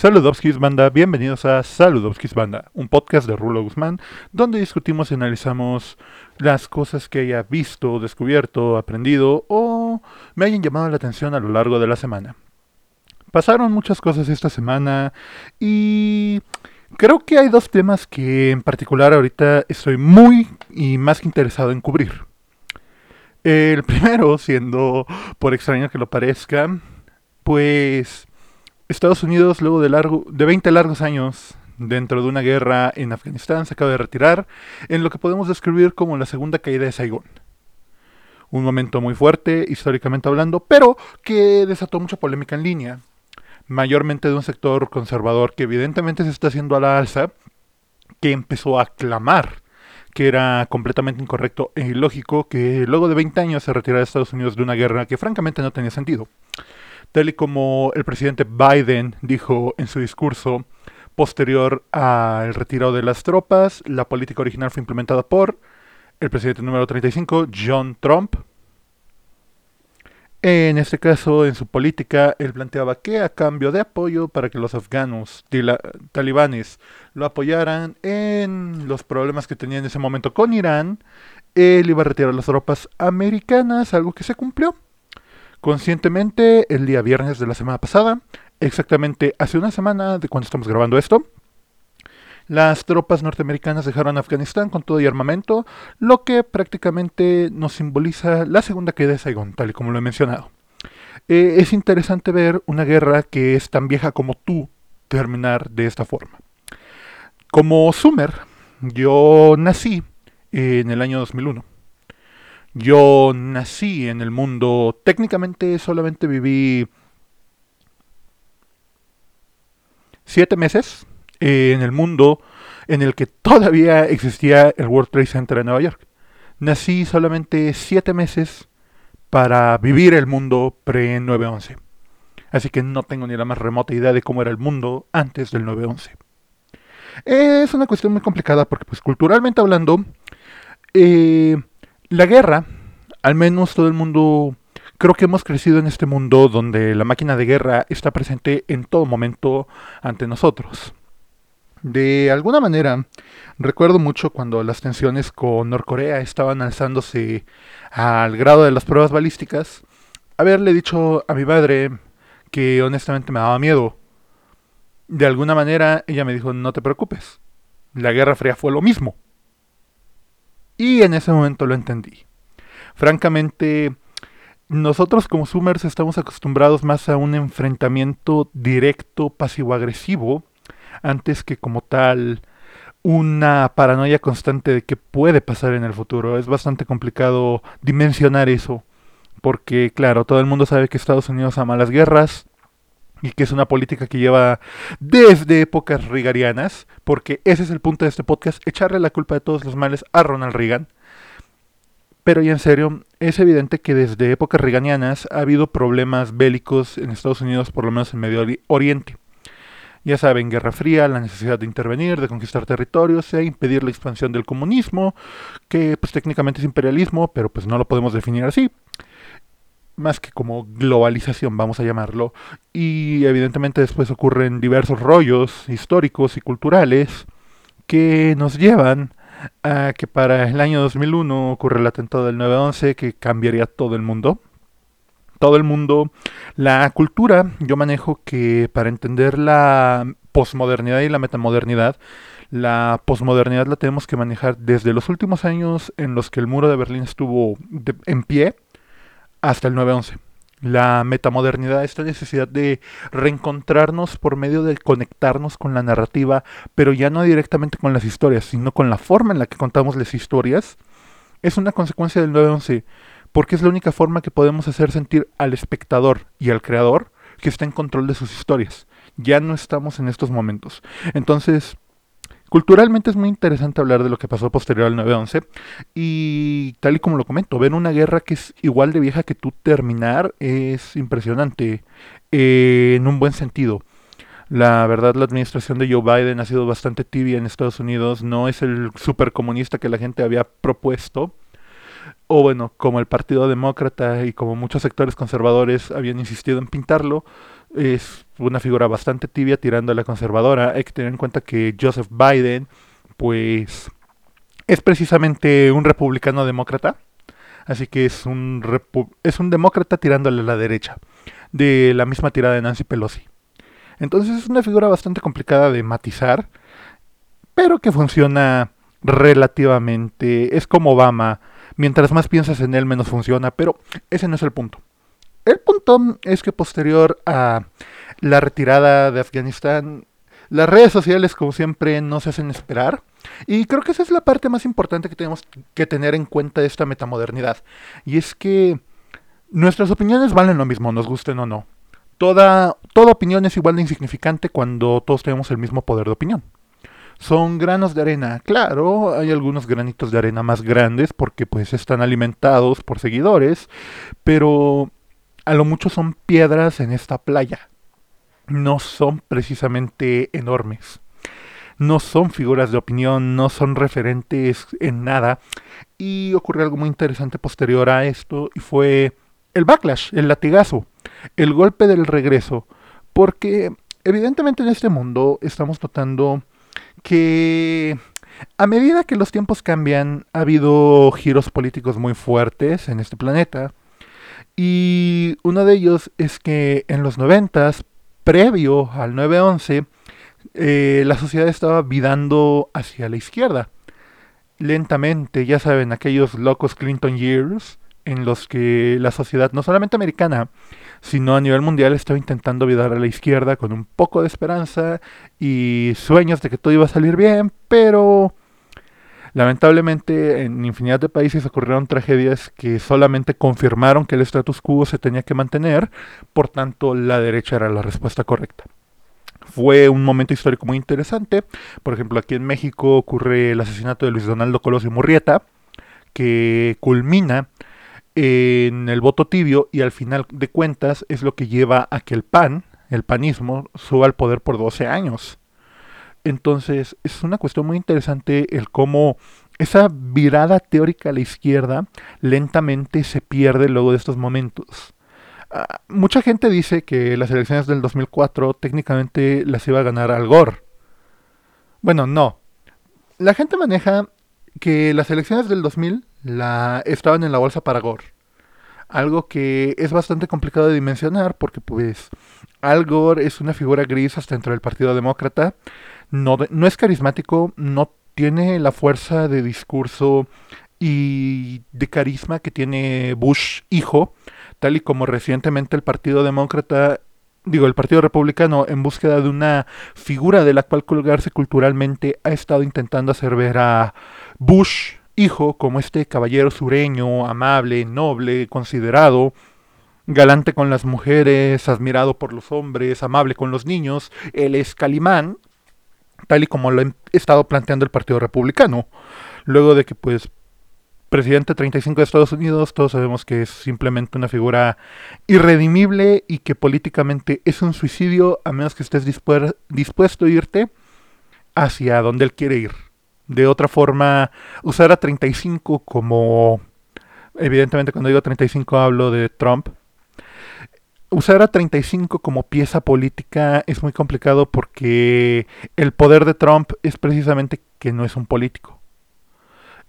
Saludowskis Banda, bienvenidos a Saludowskis Banda, un podcast de Rulo Guzmán, donde discutimos y analizamos las cosas que haya visto, descubierto, aprendido o me hayan llamado la atención a lo largo de la semana. Pasaron muchas cosas esta semana y creo que hay dos temas que en particular ahorita estoy muy y más que interesado en cubrir. El primero, siendo por extraño que lo parezca, pues Estados Unidos, luego de, largo, de 20 largos años dentro de una guerra en Afganistán, se acaba de retirar en lo que podemos describir como la segunda caída de Saigón. Un momento muy fuerte, históricamente hablando, pero que desató mucha polémica en línea, mayormente de un sector conservador que evidentemente se está haciendo a la alza, que empezó a clamar que era completamente incorrecto e ilógico que luego de 20 años se retirara Estados Unidos de una guerra que francamente no tenía sentido tal y como el presidente Biden dijo en su discurso posterior al retiro de las tropas, la política original fue implementada por el presidente número 35, John Trump. En este caso, en su política, él planteaba que a cambio de apoyo para que los afganos talibanes lo apoyaran en los problemas que tenía en ese momento con Irán, él iba a retirar las tropas americanas, algo que se cumplió conscientemente el día viernes de la semana pasada, exactamente hace una semana de cuando estamos grabando esto. Las tropas norteamericanas dejaron Afganistán con todo y armamento, lo que prácticamente nos simboliza la segunda caída de Saigon, tal y como lo he mencionado. Eh, es interesante ver una guerra que es tan vieja como tú terminar de esta forma. Como Sumer, yo nací en el año 2001. Yo nací en el mundo, técnicamente solamente viví siete meses en el mundo en el que todavía existía el World Trade Center en Nueva York. Nací solamente siete meses para vivir el mundo pre-911. Así que no tengo ni la más remota idea de cómo era el mundo antes del 911. Es una cuestión muy complicada porque, pues, culturalmente hablando, eh, la guerra, al menos todo el mundo, creo que hemos crecido en este mundo donde la máquina de guerra está presente en todo momento ante nosotros. De alguna manera, recuerdo mucho cuando las tensiones con Norcorea estaban alzándose al grado de las pruebas balísticas, haberle dicho a mi madre que honestamente me daba miedo. De alguna manera ella me dijo, no te preocupes, la Guerra Fría fue lo mismo. Y en ese momento lo entendí. Francamente, nosotros como Summers estamos acostumbrados más a un enfrentamiento directo, pasivo-agresivo, antes que como tal una paranoia constante de qué puede pasar en el futuro. Es bastante complicado dimensionar eso, porque claro, todo el mundo sabe que Estados Unidos ama las guerras, y que es una política que lleva desde épocas rigarianas, porque ese es el punto de este podcast, echarle la culpa de todos los males a Ronald Reagan. Pero ya en serio, es evidente que desde épocas reganianas ha habido problemas bélicos en Estados Unidos, por lo menos en Medio Oriente. Ya saben, Guerra Fría, la necesidad de intervenir, de conquistar territorios e impedir la expansión del comunismo, que pues técnicamente es imperialismo, pero pues no lo podemos definir así más que como globalización, vamos a llamarlo. Y evidentemente después ocurren diversos rollos históricos y culturales que nos llevan a que para el año 2001 ocurre el atentado del 9-11 que cambiaría todo el mundo. Todo el mundo. La cultura, yo manejo que para entender la posmodernidad y la metamodernidad, la posmodernidad la tenemos que manejar desde los últimos años en los que el muro de Berlín estuvo en pie hasta el 911. La metamodernidad, esta necesidad de reencontrarnos por medio de conectarnos con la narrativa, pero ya no directamente con las historias, sino con la forma en la que contamos las historias, es una consecuencia del 911, porque es la única forma que podemos hacer sentir al espectador y al creador que está en control de sus historias. Ya no estamos en estos momentos. Entonces, Culturalmente es muy interesante hablar de lo que pasó posterior al 9-11 y tal y como lo comento, ver una guerra que es igual de vieja que tú terminar es impresionante eh, en un buen sentido. La verdad, la administración de Joe Biden ha sido bastante tibia en Estados Unidos, no es el supercomunista que la gente había propuesto, o bueno, como el Partido Demócrata y como muchos sectores conservadores habían insistido en pintarlo, es una figura bastante tibia tirando a la conservadora. Hay que tener en cuenta que Joseph Biden, pues, es precisamente un republicano demócrata, así que es un, es un demócrata tirándole a la derecha, de la misma tirada de Nancy Pelosi. Entonces es una figura bastante complicada de matizar, pero que funciona relativamente. Es como Obama Mientras más piensas en él, menos funciona, pero ese no es el punto. El punto es que posterior a la retirada de Afganistán, las redes sociales, como siempre, no se hacen esperar. Y creo que esa es la parte más importante que tenemos que tener en cuenta de esta metamodernidad. Y es que nuestras opiniones valen lo mismo, nos gusten o no. Toda, toda opinión es igual de insignificante cuando todos tenemos el mismo poder de opinión son granos de arena. Claro, hay algunos granitos de arena más grandes porque pues están alimentados por seguidores, pero a lo mucho son piedras en esta playa. No son precisamente enormes. No son figuras de opinión, no son referentes en nada. Y ocurrió algo muy interesante posterior a esto y fue el backlash, el latigazo, el golpe del regreso. Porque evidentemente en este mundo estamos notando que a medida que los tiempos cambian, ha habido giros políticos muy fuertes en este planeta. Y uno de ellos es que en los noventas, previo al 9-11, eh, la sociedad estaba vidando hacia la izquierda. Lentamente, ya saben, aquellos locos Clinton Years, en los que la sociedad, no solamente americana, sino a nivel mundial estaba intentando virar a la izquierda con un poco de esperanza y sueños de que todo iba a salir bien, pero lamentablemente en infinidad de países ocurrieron tragedias que solamente confirmaron que el status quo se tenía que mantener, por tanto la derecha era la respuesta correcta. Fue un momento histórico muy interesante, por ejemplo aquí en México ocurre el asesinato de Luis Donaldo Colosio Murrieta, que culmina en el voto tibio y al final de cuentas es lo que lleva a que el PAN, el panismo, suba al poder por 12 años. Entonces es una cuestión muy interesante el cómo esa virada teórica a la izquierda lentamente se pierde luego de estos momentos. Ah, mucha gente dice que las elecciones del 2004 técnicamente las iba a ganar Al Gore. Bueno, no. La gente maneja que las elecciones del 2000 la, estaban en la bolsa para Gore. Algo que es bastante complicado de dimensionar porque pues Al Gore es una figura gris hasta dentro del Partido Demócrata. No, no es carismático, no tiene la fuerza de discurso y de carisma que tiene Bush hijo, tal y como recientemente el Partido Demócrata digo, el Partido Republicano, en búsqueda de una figura de la cual colgarse culturalmente, ha estado intentando hacer ver a Bush hijo como este caballero sureño, amable, noble, considerado, galante con las mujeres, admirado por los hombres, amable con los niños, él es Calimán, tal y como lo ha estado planteando el Partido Republicano. Luego de que, pues, presidente 35 de Estados Unidos, todos sabemos que es simplemente una figura irredimible y que políticamente es un suicidio a menos que estés dispuesto a irte hacia donde él quiere ir de otra forma, usar a 35 como, evidentemente cuando digo 35 hablo de Trump, usar a 35 como pieza política es muy complicado porque el poder de Trump es precisamente que no es un político.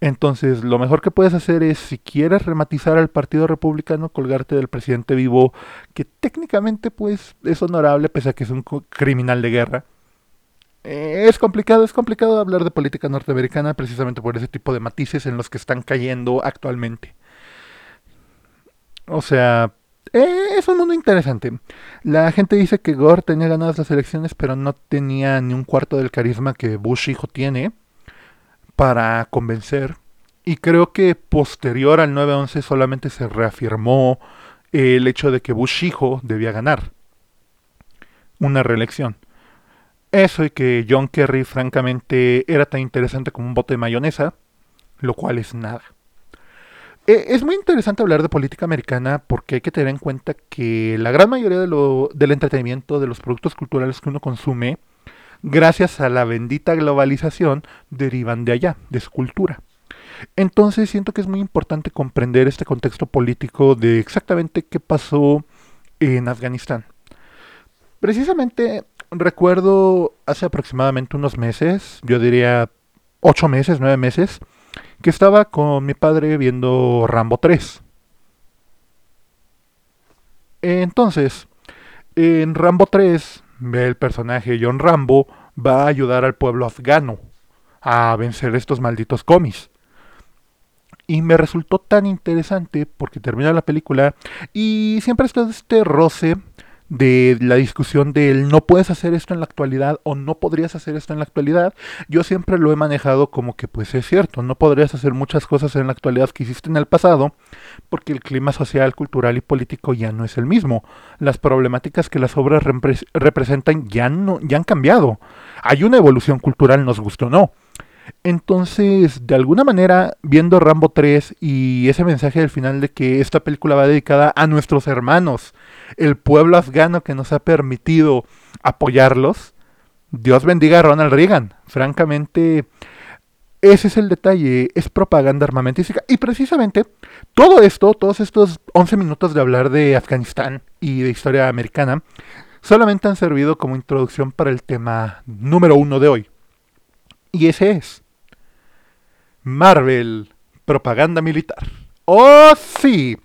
Entonces, lo mejor que puedes hacer es, si quieres rematizar al Partido Republicano, colgarte del presidente vivo, que técnicamente pues es honorable, pese a que es un criminal de guerra. Eh, es complicado, es complicado hablar de política norteamericana precisamente por ese tipo de matices en los que están cayendo actualmente. O sea, eh, es un mundo interesante. La gente dice que Gore tenía ganadas las elecciones, pero no tenía ni un cuarto del carisma que Bush hijo tiene para convencer. Y creo que posterior al 9-11 solamente se reafirmó el hecho de que Bush hijo debía ganar una reelección. Eso y que John Kerry francamente era tan interesante como un bote de mayonesa, lo cual es nada. E, es muy interesante hablar de política americana porque hay que tener en cuenta que la gran mayoría de lo, del entretenimiento, de los productos culturales que uno consume, gracias a la bendita globalización, derivan de allá, de su cultura. Entonces siento que es muy importante comprender este contexto político de exactamente qué pasó en Afganistán. Precisamente recuerdo hace aproximadamente unos meses, yo diría ocho meses, nueve meses, que estaba con mi padre viendo Rambo 3. Entonces, en Rambo 3, el personaje John Rambo va a ayudar al pueblo afgano a vencer estos malditos comis. Y me resultó tan interesante porque termina la película y siempre está este roce de la discusión del no puedes hacer esto en la actualidad o no podrías hacer esto en la actualidad, yo siempre lo he manejado como que pues es cierto, no podrías hacer muchas cosas en la actualidad que hiciste en el pasado porque el clima social, cultural y político ya no es el mismo. Las problemáticas que las obras representan ya no ya han cambiado. Hay una evolución cultural, nos gustó o no. Entonces, de alguna manera, viendo Rambo 3 y ese mensaje del final de que esta película va dedicada a nuestros hermanos, el pueblo afgano que nos ha permitido apoyarlos, Dios bendiga a Ronald Reagan. Francamente, ese es el detalle, es propaganda armamentística. Y precisamente todo esto, todos estos 11 minutos de hablar de Afganistán y de historia americana, solamente han servido como introducción para el tema número uno de hoy. Y ese es Marvel, propaganda militar. ¡Oh, sí!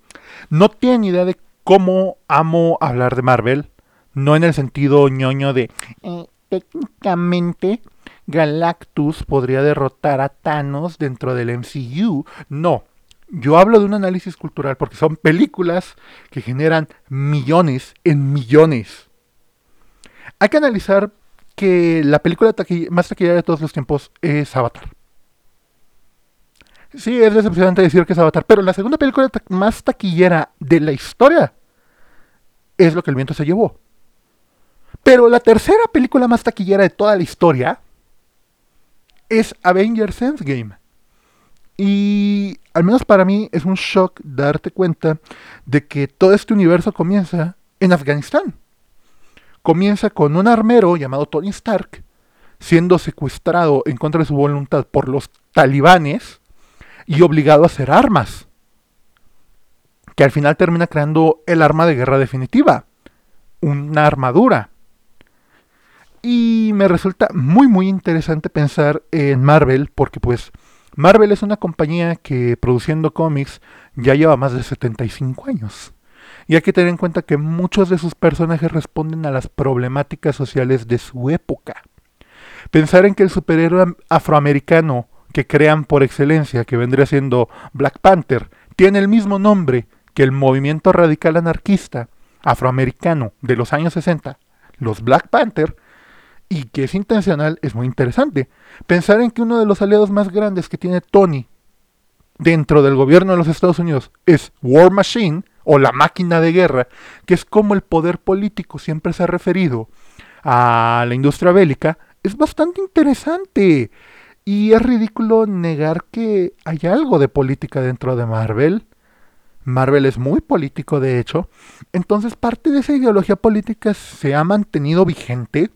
No tienen idea de cómo amo hablar de Marvel. No en el sentido ñoño de... Eh, técnicamente, Galactus podría derrotar a Thanos dentro del MCU. No. Yo hablo de un análisis cultural porque son películas que generan millones en millones. Hay que analizar que la película más taquillera de todos los tiempos es Avatar. Sí, es decepcionante decir que es Avatar, pero la segunda película más taquillera de la historia es lo que el viento se llevó. Pero la tercera película más taquillera de toda la historia es Avengers Endgame. Y al menos para mí es un shock darte cuenta de que todo este universo comienza en Afganistán. Comienza con un armero llamado Tony Stark siendo secuestrado en contra de su voluntad por los talibanes y obligado a hacer armas. Que al final termina creando el arma de guerra definitiva, una armadura. Y me resulta muy muy interesante pensar en Marvel porque pues Marvel es una compañía que produciendo cómics ya lleva más de 75 años. Y hay que tener en cuenta que muchos de sus personajes responden a las problemáticas sociales de su época. Pensar en que el superhéroe afroamericano que crean por excelencia, que vendría siendo Black Panther, tiene el mismo nombre que el movimiento radical anarquista afroamericano de los años 60, los Black Panther, y que es intencional, es muy interesante. Pensar en que uno de los aliados más grandes que tiene Tony dentro del gobierno de los Estados Unidos es War Machine o la máquina de guerra, que es como el poder político siempre se ha referido a la industria bélica, es bastante interesante. Y es ridículo negar que hay algo de política dentro de Marvel. Marvel es muy político, de hecho. Entonces parte de esa ideología política se ha mantenido vigente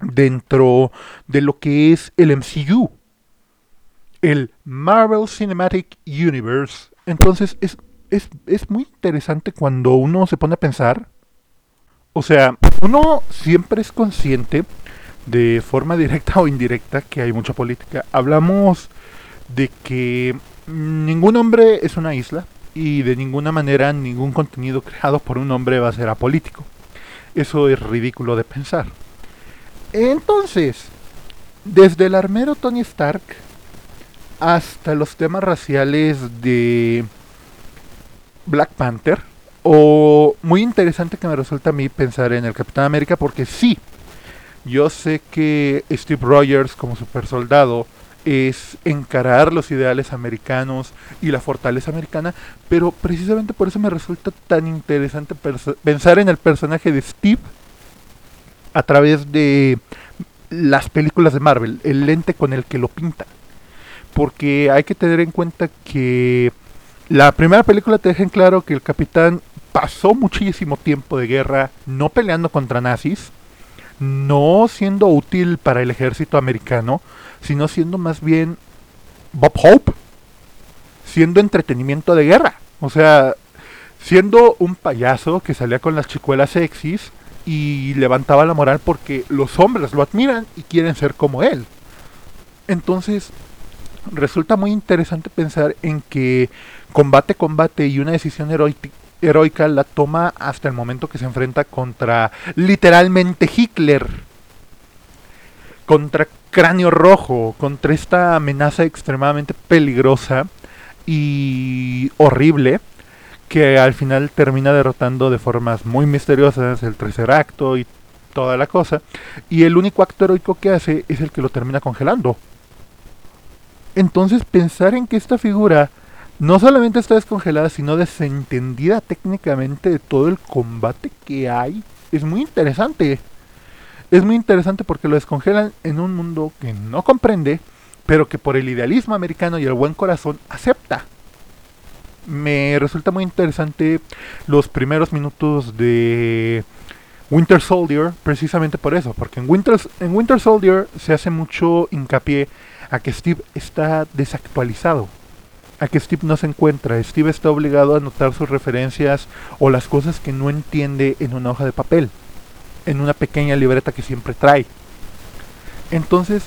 dentro de lo que es el MCU. El Marvel Cinematic Universe. Entonces es, es, es muy interesante cuando uno se pone a pensar. O sea, uno siempre es consciente de forma directa o indirecta que hay mucha política. Hablamos de que ningún hombre es una isla y de ninguna manera ningún contenido creado por un hombre va a ser apolítico. Eso es ridículo de pensar. Entonces, desde el armero Tony Stark hasta los temas raciales de Black Panther, o muy interesante que me resulta a mí pensar en el Capitán América porque sí, yo sé que Steve Rogers como super soldado es encarar los ideales americanos y la fortaleza americana, pero precisamente por eso me resulta tan interesante pensar en el personaje de Steve a través de las películas de Marvel, el lente con el que lo pintan. Porque hay que tener en cuenta que la primera película te deja en claro que el capitán pasó muchísimo tiempo de guerra no peleando contra nazis, no siendo útil para el ejército americano, sino siendo más bien Bob Hope, siendo entretenimiento de guerra. O sea, siendo un payaso que salía con las chicuelas sexys y levantaba la moral porque los hombres lo admiran y quieren ser como él. Entonces, resulta muy interesante pensar en que combate, combate y una decisión heroica la toma hasta el momento que se enfrenta contra literalmente Hitler, contra Cráneo Rojo, contra esta amenaza extremadamente peligrosa y horrible que al final termina derrotando de formas muy misteriosas el tercer acto y toda la cosa. Y el único acto heroico que hace es el que lo termina congelando. Entonces pensar en que esta figura no solamente está descongelada, sino desentendida técnicamente de todo el combate que hay, es muy interesante. Es muy interesante porque lo descongelan en un mundo que no comprende, pero que por el idealismo americano y el buen corazón acepta. Me resulta muy interesante los primeros minutos de Winter Soldier, precisamente por eso, porque en Winter, en Winter Soldier se hace mucho hincapié a que Steve está desactualizado, a que Steve no se encuentra, Steve está obligado a anotar sus referencias o las cosas que no entiende en una hoja de papel, en una pequeña libreta que siempre trae. Entonces,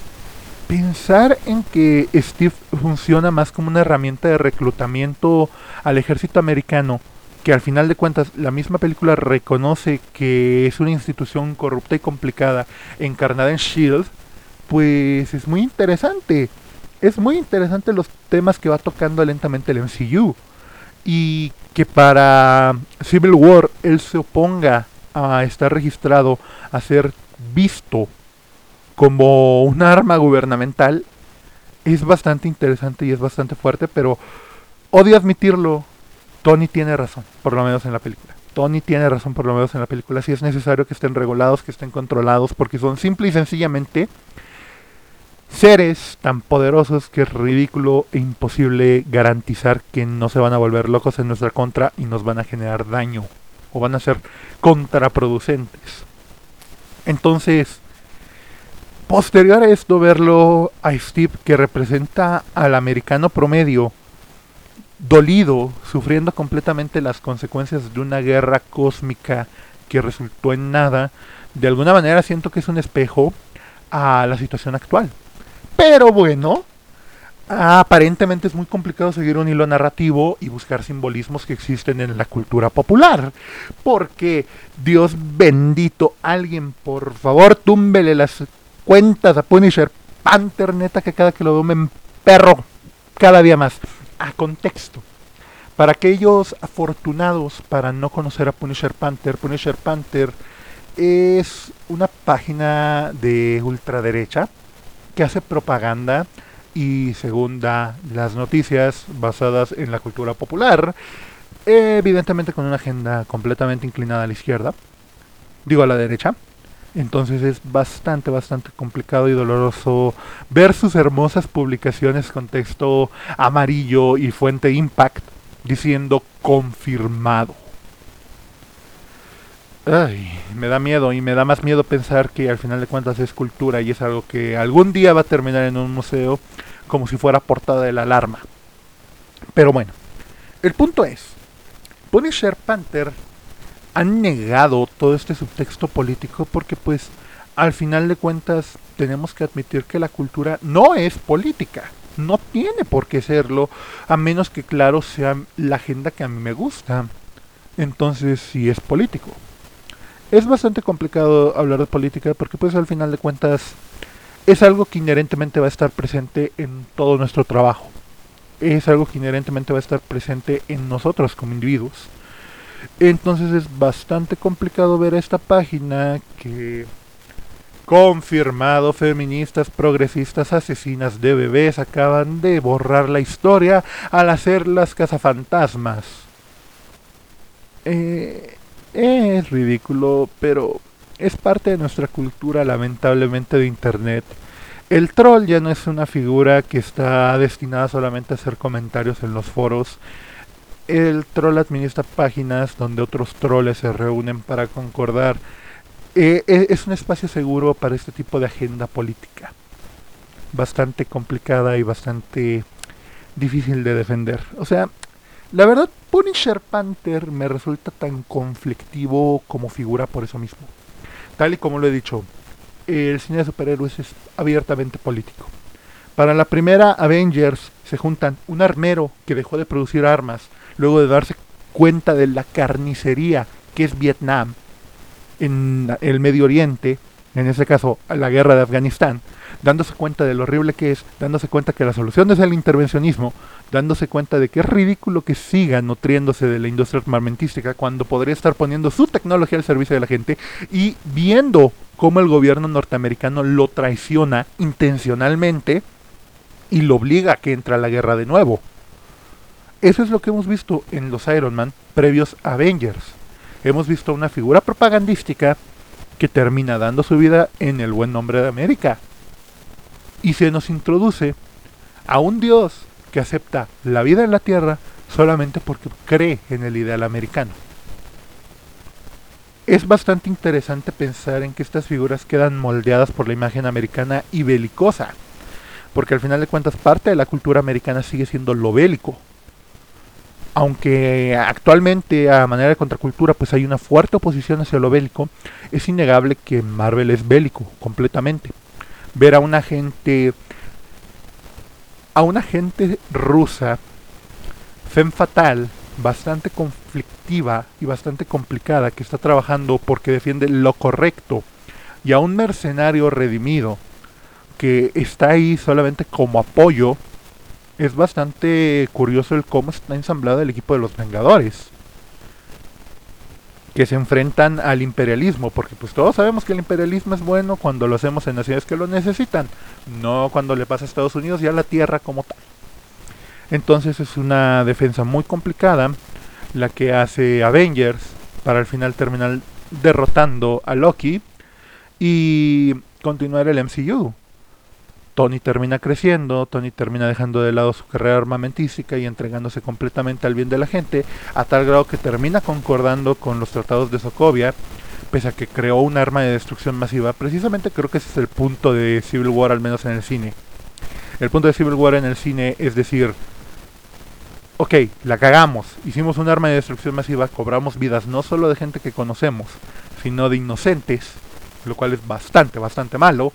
pensar en que Steve funciona más como una herramienta de reclutamiento al ejército americano, que al final de cuentas la misma película reconoce que es una institución corrupta y complicada encarnada en Shield, pues es muy interesante. Es muy interesante los temas que va tocando lentamente el MCU. Y que para Civil War él se oponga a estar registrado, a ser visto como un arma gubernamental, es bastante interesante y es bastante fuerte, pero odio admitirlo, Tony tiene razón, por lo menos en la película. Tony tiene razón por lo menos en la película. Si es necesario que estén regulados, que estén controlados, porque son simple y sencillamente seres tan poderosos que es ridículo e imposible garantizar que no se van a volver locos en nuestra contra y nos van a generar daño o van a ser contraproducentes. Entonces, posterior a esto, verlo a Steve que representa al americano promedio, dolido, sufriendo completamente las consecuencias de una guerra cósmica que resultó en nada, de alguna manera siento que es un espejo a la situación actual. Pero bueno, aparentemente es muy complicado seguir un hilo narrativo y buscar simbolismos que existen en la cultura popular. Porque, Dios bendito, alguien por favor túmbele las cuentas a Punisher Panther, neta que cada que lo veo me perro cada día más. A contexto. Para aquellos afortunados para no conocer a Punisher Panther, Punisher Panther es una página de ultraderecha que hace propaganda y según da las noticias basadas en la cultura popular, evidentemente con una agenda completamente inclinada a la izquierda, digo a la derecha. Entonces es bastante, bastante complicado y doloroso ver sus hermosas publicaciones con texto amarillo y fuente impact diciendo confirmado. Ay, me da miedo y me da más miedo pensar que al final de cuentas es cultura y es algo que algún día va a terminar en un museo como si fuera portada de la alarma. Pero bueno, el punto es, Punisher Panther han negado todo este subtexto político porque pues al final de cuentas tenemos que admitir que la cultura no es política. No tiene por qué serlo, a menos que claro sea la agenda que a mí me gusta. Entonces sí es político es bastante complicado hablar de política porque pues al final de cuentas es algo que inherentemente va a estar presente en todo nuestro trabajo. Es algo que inherentemente va a estar presente en nosotros como individuos. Entonces es bastante complicado ver esta página que confirmado feministas progresistas asesinas de bebés acaban de borrar la historia al hacer las cazafantasmas. Eh, es ridículo, pero es parte de nuestra cultura lamentablemente de Internet. El troll ya no es una figura que está destinada solamente a hacer comentarios en los foros. El troll administra páginas donde otros troles se reúnen para concordar. Eh, e, es un espacio seguro para este tipo de agenda política. Bastante complicada y bastante difícil de defender. O sea, la verdad, Punisher Panther me resulta tan conflictivo como figura por eso mismo. Tal y como lo he dicho, el cine de superhéroes es abiertamente político. Para la primera Avengers se juntan un armero que dejó de producir armas luego de darse cuenta de la carnicería que es Vietnam en el Medio Oriente, en este caso la guerra de Afganistán, dándose cuenta de lo horrible que es, dándose cuenta que la solución es el intervencionismo, dándose cuenta de que es ridículo que siga nutriéndose de la industria armamentística cuando podría estar poniendo su tecnología al servicio de la gente y viendo cómo el gobierno norteamericano lo traiciona intencionalmente y lo obliga a que entre a la guerra de nuevo. Eso es lo que hemos visto en los Iron Man previos Avengers. Hemos visto una figura propagandística que termina dando su vida en el buen nombre de América. Y se nos introduce a un Dios que acepta la vida en la tierra solamente porque cree en el ideal americano. Es bastante interesante pensar en que estas figuras quedan moldeadas por la imagen americana y belicosa, porque al final de cuentas parte de la cultura americana sigue siendo lo bélico. Aunque actualmente a manera de contracultura pues hay una fuerte oposición hacia lo bélico, es innegable que Marvel es bélico completamente. Ver a una gente a una gente rusa, fem fatal, bastante conflictiva y bastante complicada, que está trabajando porque defiende lo correcto, y a un mercenario redimido, que está ahí solamente como apoyo, es bastante curioso el cómo está ensamblado el equipo de los Vengadores que se enfrentan al imperialismo, porque pues todos sabemos que el imperialismo es bueno cuando lo hacemos en naciones que lo necesitan, no cuando le pasa a Estados Unidos y a la tierra como tal. Entonces es una defensa muy complicada la que hace Avengers para al final terminar derrotando a Loki y continuar el MCU. Tony termina creciendo, Tony termina dejando de lado su carrera armamentística y entregándose completamente al bien de la gente, a tal grado que termina concordando con los tratados de Sokovia, pese a que creó un arma de destrucción masiva. Precisamente creo que ese es el punto de Civil War, al menos en el cine. El punto de Civil War en el cine es decir, ok, la cagamos, hicimos un arma de destrucción masiva, cobramos vidas no solo de gente que conocemos, sino de inocentes, lo cual es bastante, bastante malo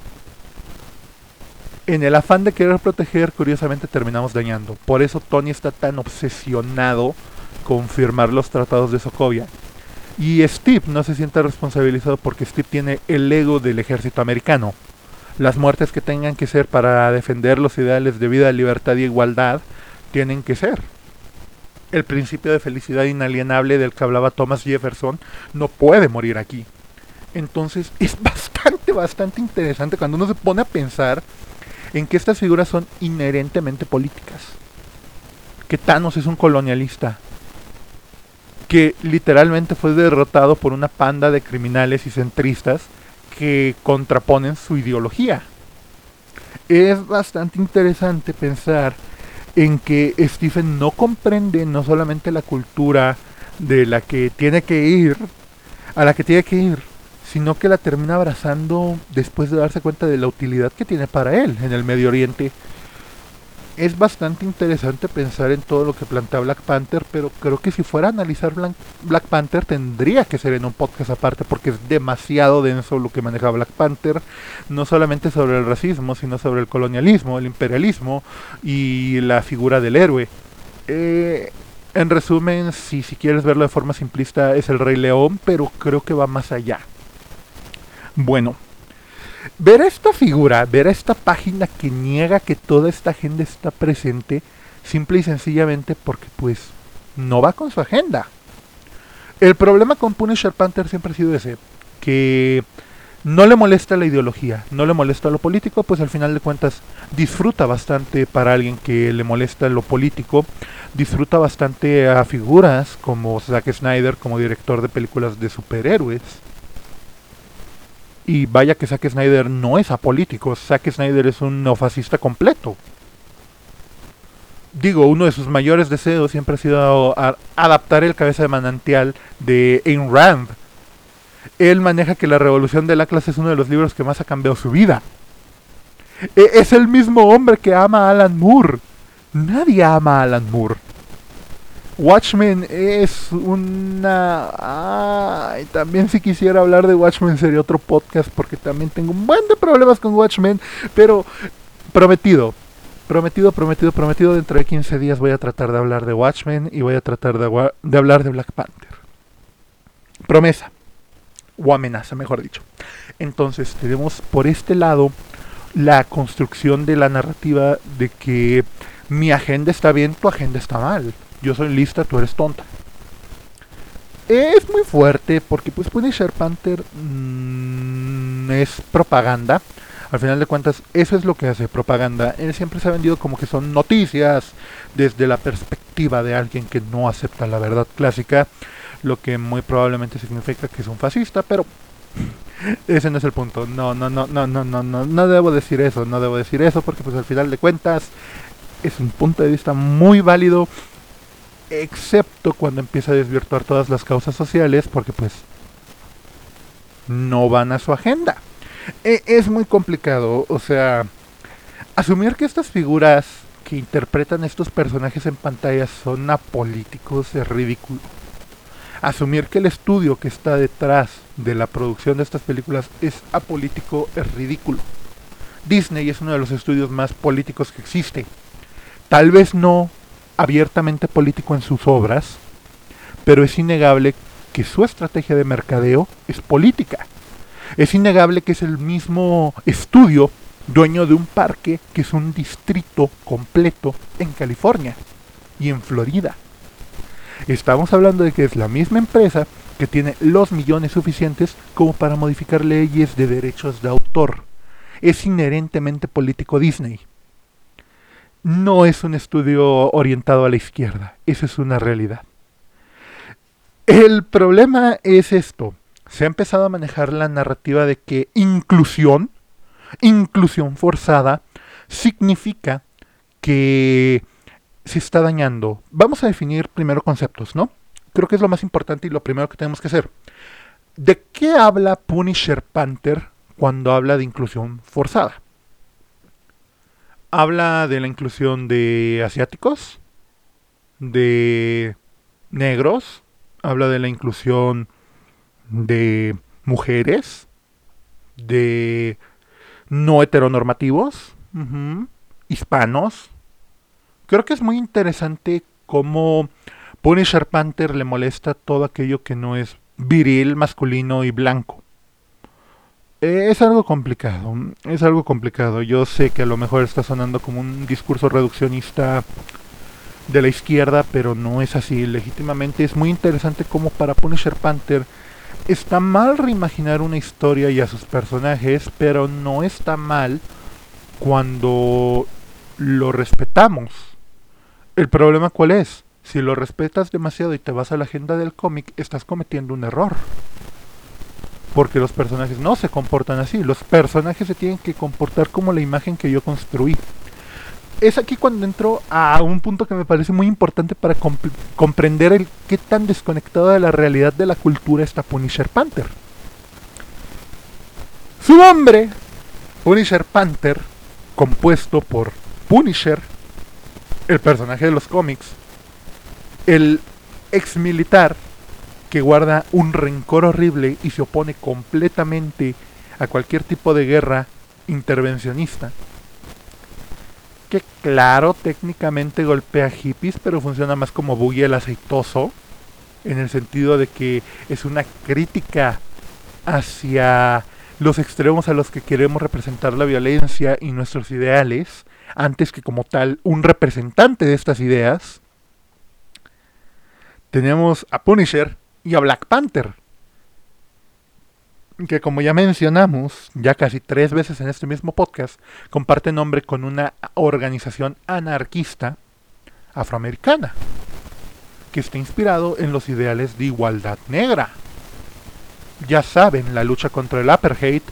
en el afán de querer proteger, curiosamente terminamos dañando. Por eso Tony está tan obsesionado con firmar los tratados de Sokovia. Y Steve no se siente responsabilizado porque Steve tiene el ego del ejército americano. Las muertes que tengan que ser para defender los ideales de vida, libertad y igualdad tienen que ser. El principio de felicidad inalienable del que hablaba Thomas Jefferson no puede morir aquí. Entonces es bastante, bastante interesante cuando uno se pone a pensar en que estas figuras son inherentemente políticas. Que Thanos es un colonialista, que literalmente fue derrotado por una panda de criminales y centristas que contraponen su ideología. Es bastante interesante pensar en que Stephen no comprende no solamente la cultura de la que tiene que ir, a la que tiene que ir, sino que la termina abrazando después de darse cuenta de la utilidad que tiene para él en el Medio Oriente. Es bastante interesante pensar en todo lo que plantea Black Panther, pero creo que si fuera a analizar Black Panther tendría que ser en un podcast aparte porque es demasiado denso lo que maneja Black Panther, no solamente sobre el racismo, sino sobre el colonialismo, el imperialismo y la figura del héroe. Eh, en resumen, si, si quieres verlo de forma simplista, es el Rey León, pero creo que va más allá. Bueno, ver esta figura, ver esta página que niega que toda esta agenda está presente, simple y sencillamente porque pues no va con su agenda. El problema con Punisher Panther siempre ha sido ese, que no le molesta la ideología, no le molesta lo político, pues al final de cuentas disfruta bastante para alguien que le molesta lo político, disfruta bastante a figuras como Zack Snyder como director de películas de superhéroes y vaya que Zack Snyder no es apolítico, Zack Snyder es un neofascista completo. Digo, uno de sus mayores deseos siempre ha sido adaptar el cabeza de manantial de Ayn Rand. Él maneja que La Revolución de la Clase es uno de los libros que más ha cambiado su vida. E es el mismo hombre que ama a Alan Moore. Nadie ama a Alan Moore. Watchmen es una... Ay, también si quisiera hablar de Watchmen sería otro podcast porque también tengo un buen de problemas con Watchmen, pero prometido, prometido, prometido, prometido, dentro de 15 días voy a tratar de hablar de Watchmen y voy a tratar de, de hablar de Black Panther. Promesa, o amenaza, mejor dicho. Entonces tenemos por este lado la construcción de la narrativa de que mi agenda está bien, tu agenda está mal yo soy lista, tú eres tonta. Es muy fuerte porque pues Punisher Panther mm, es propaganda. Al final de cuentas, eso es lo que hace propaganda. Él siempre se ha vendido como que son noticias desde la perspectiva de alguien que no acepta la verdad clásica, lo que muy probablemente significa que es un fascista, pero ese no es el punto. No, no, no, no, no, no, no, no debo decir eso, no debo decir eso porque pues al final de cuentas es un punto de vista muy válido excepto cuando empieza a desvirtuar todas las causas sociales, porque pues no van a su agenda. E, es muy complicado, o sea, asumir que estas figuras que interpretan estos personajes en pantalla son apolíticos es ridículo. Asumir que el estudio que está detrás de la producción de estas películas es apolítico es ridículo. Disney es uno de los estudios más políticos que existe. Tal vez no abiertamente político en sus obras, pero es innegable que su estrategia de mercadeo es política. Es innegable que es el mismo estudio dueño de un parque que es un distrito completo en California y en Florida. Estamos hablando de que es la misma empresa que tiene los millones suficientes como para modificar leyes de derechos de autor. Es inherentemente político Disney no es un estudio orientado a la izquierda, eso es una realidad. El problema es esto, se ha empezado a manejar la narrativa de que inclusión, inclusión forzada, significa que se está dañando. Vamos a definir primero conceptos, ¿no? Creo que es lo más importante y lo primero que tenemos que hacer. ¿De qué habla Punisher Panther cuando habla de inclusión forzada? Habla de la inclusión de asiáticos, de negros, habla de la inclusión de mujeres, de no heteronormativos, hispanos. Creo que es muy interesante cómo Punisher Panther le molesta todo aquello que no es viril, masculino y blanco. Eh, es algo complicado, es algo complicado. Yo sé que a lo mejor está sonando como un discurso reduccionista de la izquierda, pero no es así. Legítimamente es muy interesante como para Punisher Panther está mal reimaginar una historia y a sus personajes, pero no está mal cuando lo respetamos. El problema cuál es? Si lo respetas demasiado y te vas a la agenda del cómic, estás cometiendo un error porque los personajes no se comportan así, los personajes se tienen que comportar como la imagen que yo construí. Es aquí cuando entro a un punto que me parece muy importante para comprender el qué tan desconectado de la realidad de la cultura está Punisher Panther. Su nombre, Punisher Panther, compuesto por Punisher, el personaje de los cómics, el ex militar que guarda un rencor horrible y se opone completamente a cualquier tipo de guerra intervencionista. Que claro, técnicamente golpea hippies, pero funciona más como Boogie el aceitoso, en el sentido de que es una crítica hacia los extremos a los que queremos representar la violencia y nuestros ideales, antes que como tal un representante de estas ideas. Tenemos a Punisher, y a Black Panther, que como ya mencionamos, ya casi tres veces en este mismo podcast, comparte nombre con una organización anarquista afroamericana, que está inspirado en los ideales de igualdad negra. Ya saben, la lucha contra el apartheid,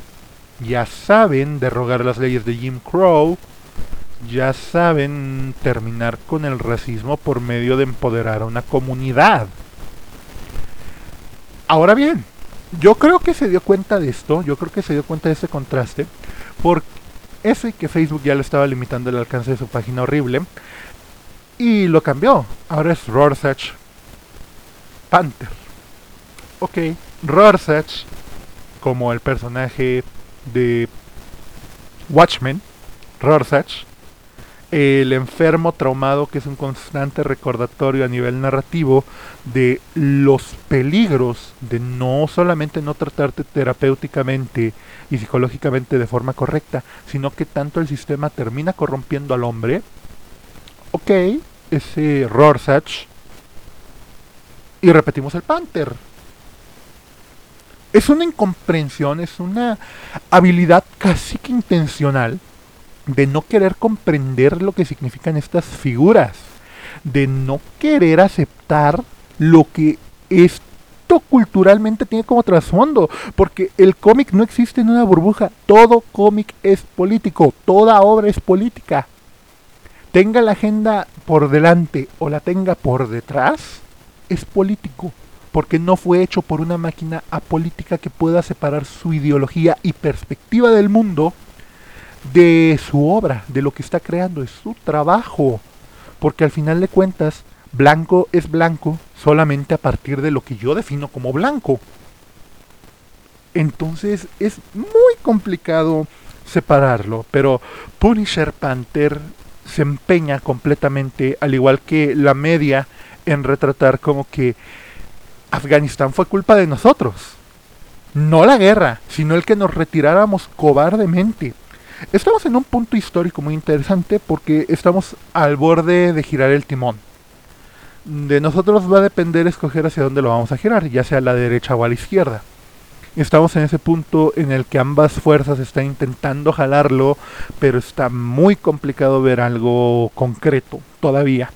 ya saben derrogar las leyes de Jim Crow, ya saben terminar con el racismo por medio de empoderar a una comunidad. Ahora bien, yo creo que se dio cuenta de esto, yo creo que se dio cuenta de este contraste, por eso y que Facebook ya le estaba limitando el alcance de su página horrible, y lo cambió. Ahora es Rorschach Panther. Ok, Rorschach, como el personaje de Watchmen, Rorschach, el enfermo traumado que es un constante recordatorio a nivel narrativo de los peligros de no solamente no tratarte terapéuticamente y psicológicamente de forma correcta, sino que tanto el sistema termina corrompiendo al hombre. Ok, ese Rorschach. Y repetimos el Panther. Es una incomprensión, es una habilidad casi que intencional de no querer comprender lo que significan estas figuras, de no querer aceptar lo que esto culturalmente tiene como trasfondo, porque el cómic no existe en una burbuja, todo cómic es político, toda obra es política. Tenga la agenda por delante o la tenga por detrás, es político, porque no fue hecho por una máquina apolítica que pueda separar su ideología y perspectiva del mundo de su obra, de lo que está creando, es su trabajo. Porque al final de cuentas, blanco es blanco solamente a partir de lo que yo defino como blanco. Entonces es muy complicado separarlo, pero Punisher Panther se empeña completamente, al igual que la media, en retratar como que Afganistán fue culpa de nosotros. No la guerra, sino el que nos retiráramos cobardemente. Estamos en un punto histórico muy interesante porque estamos al borde de girar el timón. De nosotros va a depender escoger hacia dónde lo vamos a girar, ya sea a la derecha o a la izquierda. Estamos en ese punto en el que ambas fuerzas están intentando jalarlo, pero está muy complicado ver algo concreto todavía.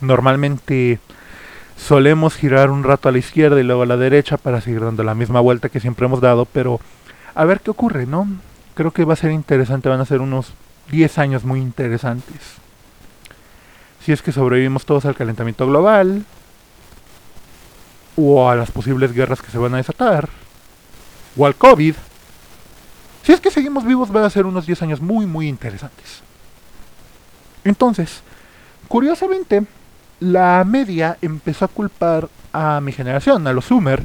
Normalmente solemos girar un rato a la izquierda y luego a la derecha para seguir dando la misma vuelta que siempre hemos dado, pero a ver qué ocurre, ¿no? Creo que va a ser interesante, van a ser unos 10 años muy interesantes. Si es que sobrevivimos todos al calentamiento global, o a las posibles guerras que se van a desatar, o al COVID. Si es que seguimos vivos, van a ser unos 10 años muy, muy interesantes. Entonces, curiosamente, la media empezó a culpar a mi generación, a los Sumer,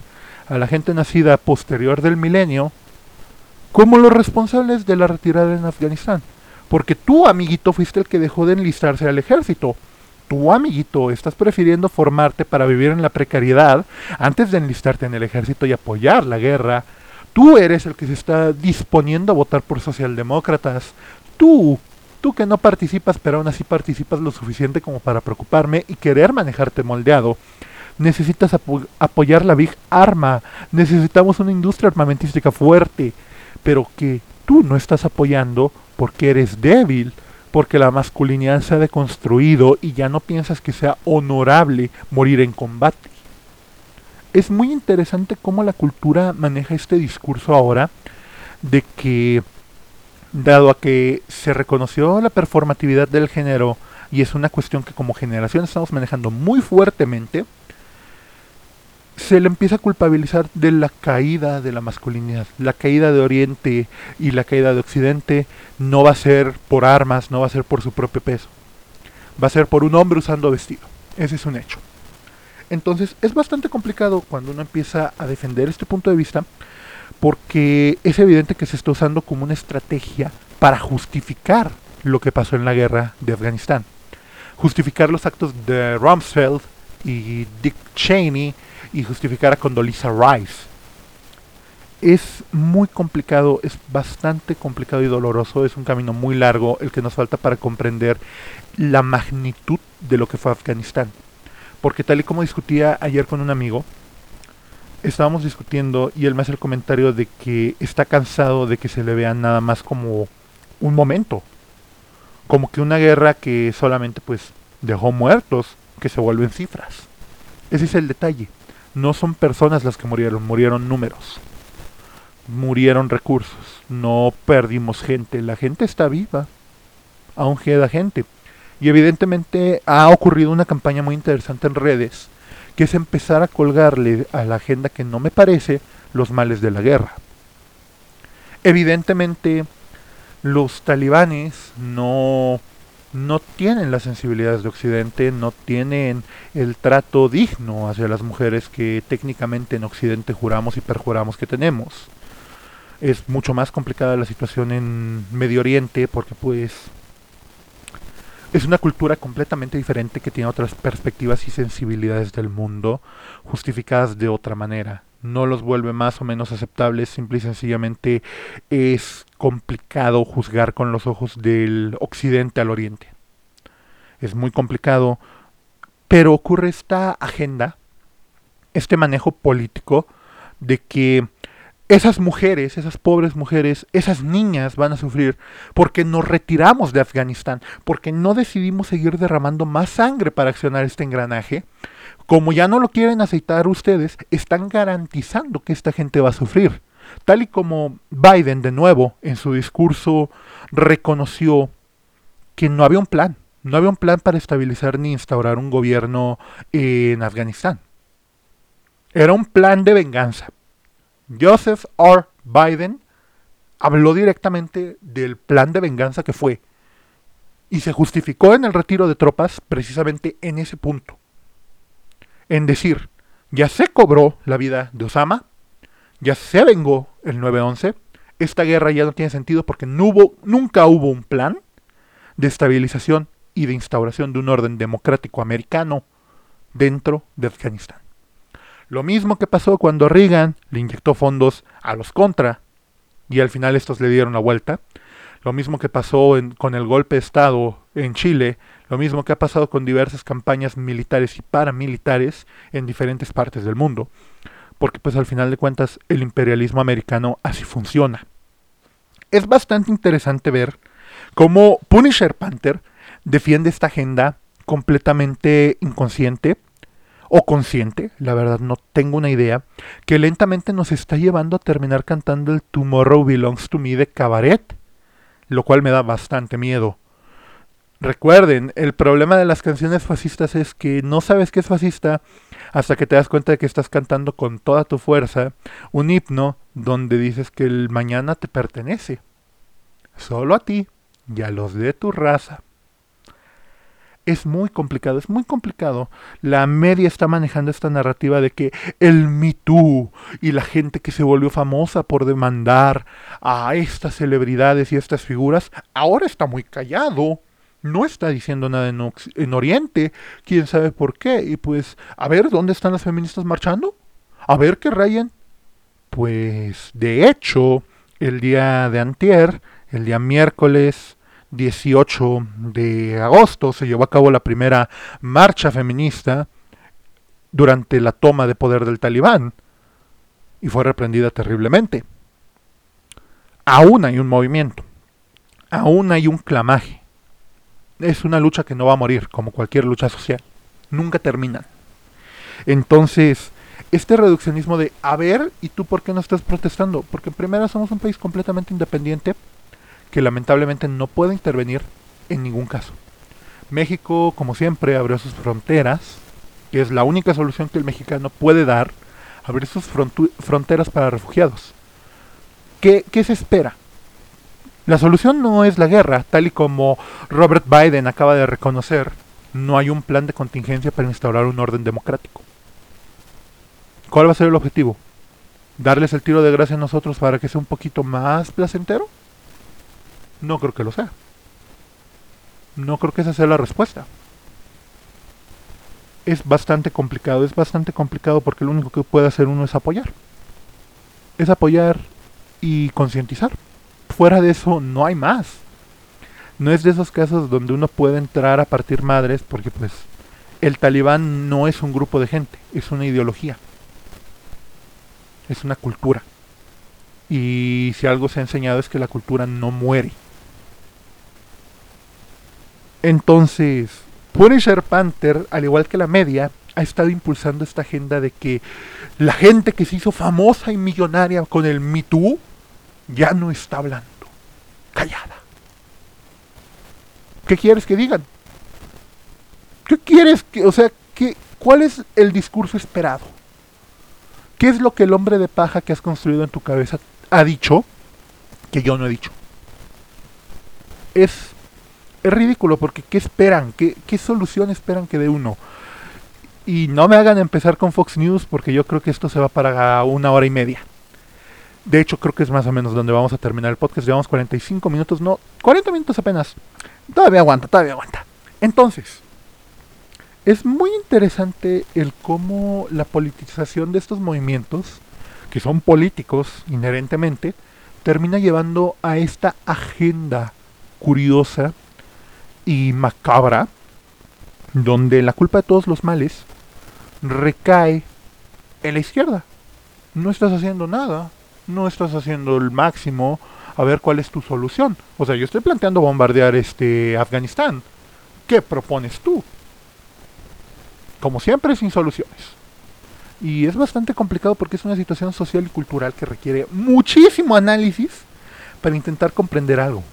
a la gente nacida posterior del milenio, como los responsables de la retirada en Afganistán. Porque tú, amiguito, fuiste el que dejó de enlistarse al ejército. Tú, amiguito, estás prefiriendo formarte para vivir en la precariedad antes de enlistarte en el ejército y apoyar la guerra. Tú eres el que se está disponiendo a votar por socialdemócratas. Tú, tú que no participas, pero aún así participas lo suficiente como para preocuparme y querer manejarte moldeado. Necesitas apoyar la Big Arma. Necesitamos una industria armamentística fuerte pero que tú no estás apoyando porque eres débil, porque la masculinidad se ha deconstruido y ya no piensas que sea honorable morir en combate. Es muy interesante cómo la cultura maneja este discurso ahora de que, dado a que se reconoció la performatividad del género y es una cuestión que como generación estamos manejando muy fuertemente, se le empieza a culpabilizar de la caída de la masculinidad. La caída de Oriente y la caída de Occidente no va a ser por armas, no va a ser por su propio peso. Va a ser por un hombre usando vestido. Ese es un hecho. Entonces es bastante complicado cuando uno empieza a defender este punto de vista porque es evidente que se está usando como una estrategia para justificar lo que pasó en la guerra de Afganistán. Justificar los actos de Rumsfeld y Dick Cheney y justificar a Condoleezza Rice. Es muy complicado, es bastante complicado y doloroso, es un camino muy largo el que nos falta para comprender la magnitud de lo que fue Afganistán. Porque tal y como discutía ayer con un amigo, estábamos discutiendo y él me hace el comentario de que está cansado de que se le vea nada más como un momento, como que una guerra que solamente pues dejó muertos que se vuelven cifras. Ese es el detalle. No son personas las que murieron, murieron números. Murieron recursos. No perdimos gente. La gente está viva. Aún queda gente. Y evidentemente ha ocurrido una campaña muy interesante en redes, que es empezar a colgarle a la agenda que no me parece los males de la guerra. Evidentemente los talibanes no no tienen las sensibilidades de Occidente, no tienen el trato digno hacia las mujeres que técnicamente en Occidente juramos y perjuramos que tenemos. Es mucho más complicada la situación en Medio Oriente porque pues es una cultura completamente diferente que tiene otras perspectivas y sensibilidades del mundo justificadas de otra manera. No los vuelve más o menos aceptables, simple y sencillamente es complicado juzgar con los ojos del occidente al oriente. Es muy complicado, pero ocurre esta agenda, este manejo político de que esas mujeres, esas pobres mujeres, esas niñas van a sufrir porque nos retiramos de Afganistán, porque no decidimos seguir derramando más sangre para accionar este engranaje. Como ya no lo quieren aceitar ustedes, están garantizando que esta gente va a sufrir. Tal y como Biden de nuevo en su discurso reconoció que no había un plan, no había un plan para estabilizar ni instaurar un gobierno en Afganistán. Era un plan de venganza Joseph R. Biden habló directamente del plan de venganza que fue y se justificó en el retiro de tropas precisamente en ese punto. En decir, ya se cobró la vida de Osama, ya se vengó el 9-11, esta guerra ya no tiene sentido porque no hubo, nunca hubo un plan de estabilización y de instauración de un orden democrático americano dentro de Afganistán. Lo mismo que pasó cuando Reagan le inyectó fondos a los contra y al final estos le dieron la vuelta. Lo mismo que pasó con el golpe de Estado en Chile, lo mismo que ha pasado con diversas campañas militares y paramilitares en diferentes partes del mundo. Porque pues al final de cuentas el imperialismo americano así funciona. Es bastante interesante ver cómo Punisher Panther defiende esta agenda completamente inconsciente, o consciente, la verdad no tengo una idea, que lentamente nos está llevando a terminar cantando el Tomorrow Belongs to Me de Cabaret, lo cual me da bastante miedo. Recuerden, el problema de las canciones fascistas es que no sabes que es fascista hasta que te das cuenta de que estás cantando con toda tu fuerza un himno donde dices que el mañana te pertenece. Solo a ti y a los de tu raza es muy complicado, es muy complicado. La media está manejando esta narrativa de que el Me Too y la gente que se volvió famosa por demandar a estas celebridades y estas figuras, ahora está muy callado. No está diciendo nada en, en Oriente, quién sabe por qué. Y pues, a ver, ¿dónde están las feministas marchando? A ver qué rayen. Pues, de hecho, el día de antier, el día miércoles 18 de agosto se llevó a cabo la primera marcha feminista durante la toma de poder del talibán y fue reprendida terriblemente. Aún hay un movimiento, aún hay un clamaje. Es una lucha que no va a morir, como cualquier lucha social. Nunca termina. Entonces, este reduccionismo de, a ver, ¿y tú por qué no estás protestando? Porque primero somos un país completamente independiente, que lamentablemente no puede intervenir en ningún caso. México, como siempre, abrió sus fronteras, que es la única solución que el mexicano puede dar, abrir sus fronteras para refugiados. ¿Qué, ¿Qué se espera? La solución no es la guerra, tal y como Robert Biden acaba de reconocer, no hay un plan de contingencia para instaurar un orden democrático. ¿Cuál va a ser el objetivo? ¿Darles el tiro de gracia a nosotros para que sea un poquito más placentero? No creo que lo sea. No creo que esa sea la respuesta. Es bastante complicado, es bastante complicado porque lo único que puede hacer uno es apoyar. Es apoyar y concientizar. Fuera de eso no hay más. No es de esos casos donde uno puede entrar a partir madres porque pues el talibán no es un grupo de gente, es una ideología. Es una cultura. Y si algo se ha enseñado es que la cultura no muere. Entonces, Punisher Panther, al igual que la media, ha estado impulsando esta agenda de que la gente que se hizo famosa y millonaria con el Me Too ya no está hablando. Callada. ¿Qué quieres que digan? ¿Qué quieres que, o sea, qué, cuál es el discurso esperado? ¿Qué es lo que el hombre de paja que has construido en tu cabeza ha dicho que yo no he dicho? Es es ridículo porque ¿qué esperan? ¿Qué, ¿Qué solución esperan que dé uno? Y no me hagan empezar con Fox News porque yo creo que esto se va para una hora y media. De hecho, creo que es más o menos donde vamos a terminar el podcast. Llevamos 45 minutos, no, 40 minutos apenas. Todavía aguanta, todavía aguanta. Entonces, es muy interesante el cómo la politización de estos movimientos, que son políticos inherentemente, termina llevando a esta agenda curiosa y macabra, donde la culpa de todos los males recae en la izquierda. No estás haciendo nada, no estás haciendo el máximo, a ver cuál es tu solución. O sea, yo estoy planteando bombardear este Afganistán. ¿Qué propones tú? Como siempre, sin soluciones. Y es bastante complicado porque es una situación social y cultural que requiere muchísimo análisis para intentar comprender algo.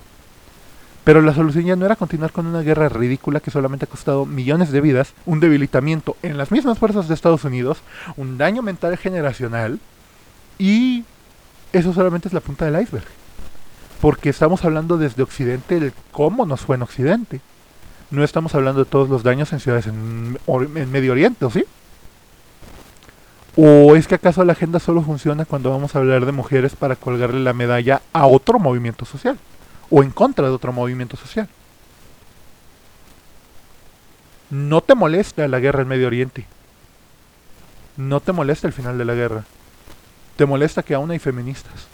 Pero la solución ya no era continuar con una guerra ridícula que solamente ha costado millones de vidas, un debilitamiento en las mismas fuerzas de Estados Unidos, un daño mental generacional y eso solamente es la punta del iceberg. Porque estamos hablando desde Occidente de cómo nos fue en Occidente. No estamos hablando de todos los daños en ciudades en, en Medio Oriente, ¿o sí? ¿O es que acaso la agenda solo funciona cuando vamos a hablar de mujeres para colgarle la medalla a otro movimiento social? o en contra de otro movimiento social. No te molesta la guerra en Medio Oriente. No te molesta el final de la guerra. Te molesta que aún hay feministas.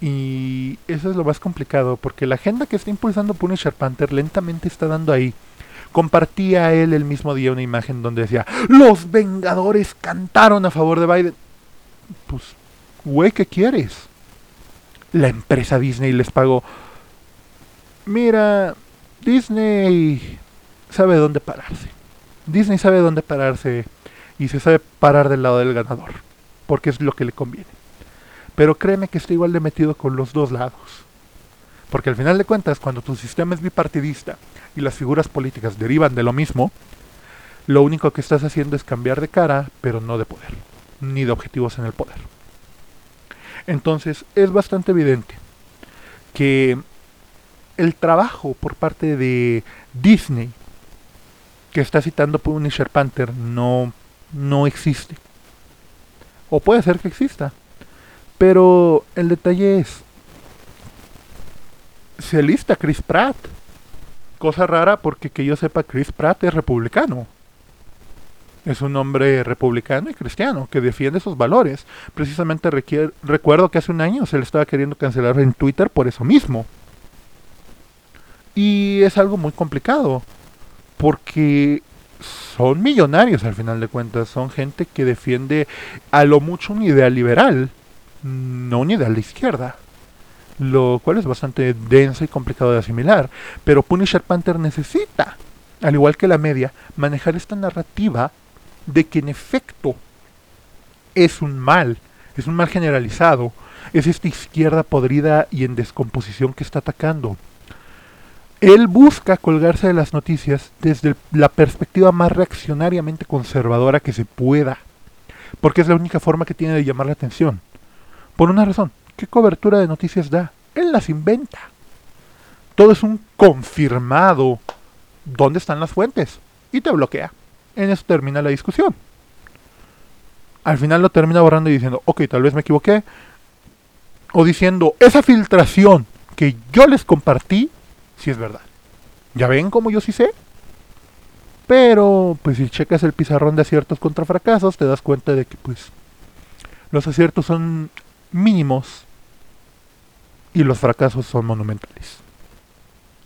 Y eso es lo más complicado, porque la agenda que está impulsando Punisher Panther lentamente está dando ahí. Compartía él el mismo día una imagen donde decía, los Vengadores cantaron a favor de Biden. Pues, güey, ¿qué quieres? la empresa Disney les pagó. Mira, Disney sabe dónde pararse. Disney sabe dónde pararse y se sabe parar del lado del ganador, porque es lo que le conviene. Pero créeme que está igual de metido con los dos lados. Porque al final de cuentas, cuando tu sistema es bipartidista y las figuras políticas derivan de lo mismo, lo único que estás haciendo es cambiar de cara, pero no de poder, ni de objetivos en el poder. Entonces es bastante evidente que el trabajo por parte de Disney que está citando Punisher Panther no, no existe. O puede ser que exista. Pero el detalle es, se lista Chris Pratt. Cosa rara porque que yo sepa Chris Pratt es republicano es un hombre republicano y cristiano que defiende esos valores. Precisamente recuerdo que hace un año se le estaba queriendo cancelar en Twitter por eso mismo. Y es algo muy complicado, porque son millonarios al final de cuentas, son gente que defiende a lo mucho un ideal liberal, no un ideal de izquierda. Lo cual es bastante denso y complicado de asimilar. Pero Punisher Panther necesita, al igual que la media, manejar esta narrativa de que en efecto es un mal, es un mal generalizado, es esta izquierda podrida y en descomposición que está atacando. Él busca colgarse de las noticias desde la perspectiva más reaccionariamente conservadora que se pueda, porque es la única forma que tiene de llamar la atención. Por una razón, ¿qué cobertura de noticias da? Él las inventa. Todo es un confirmado. ¿Dónde están las fuentes? Y te bloquea en eso termina la discusión. Al final lo termina borrando y diciendo, ok, tal vez me equivoqué. O diciendo, esa filtración que yo les compartí, si es verdad. Ya ven como yo sí sé. Pero, pues si checas el pizarrón de aciertos contra fracasos, te das cuenta de que, pues, los aciertos son mínimos y los fracasos son monumentales.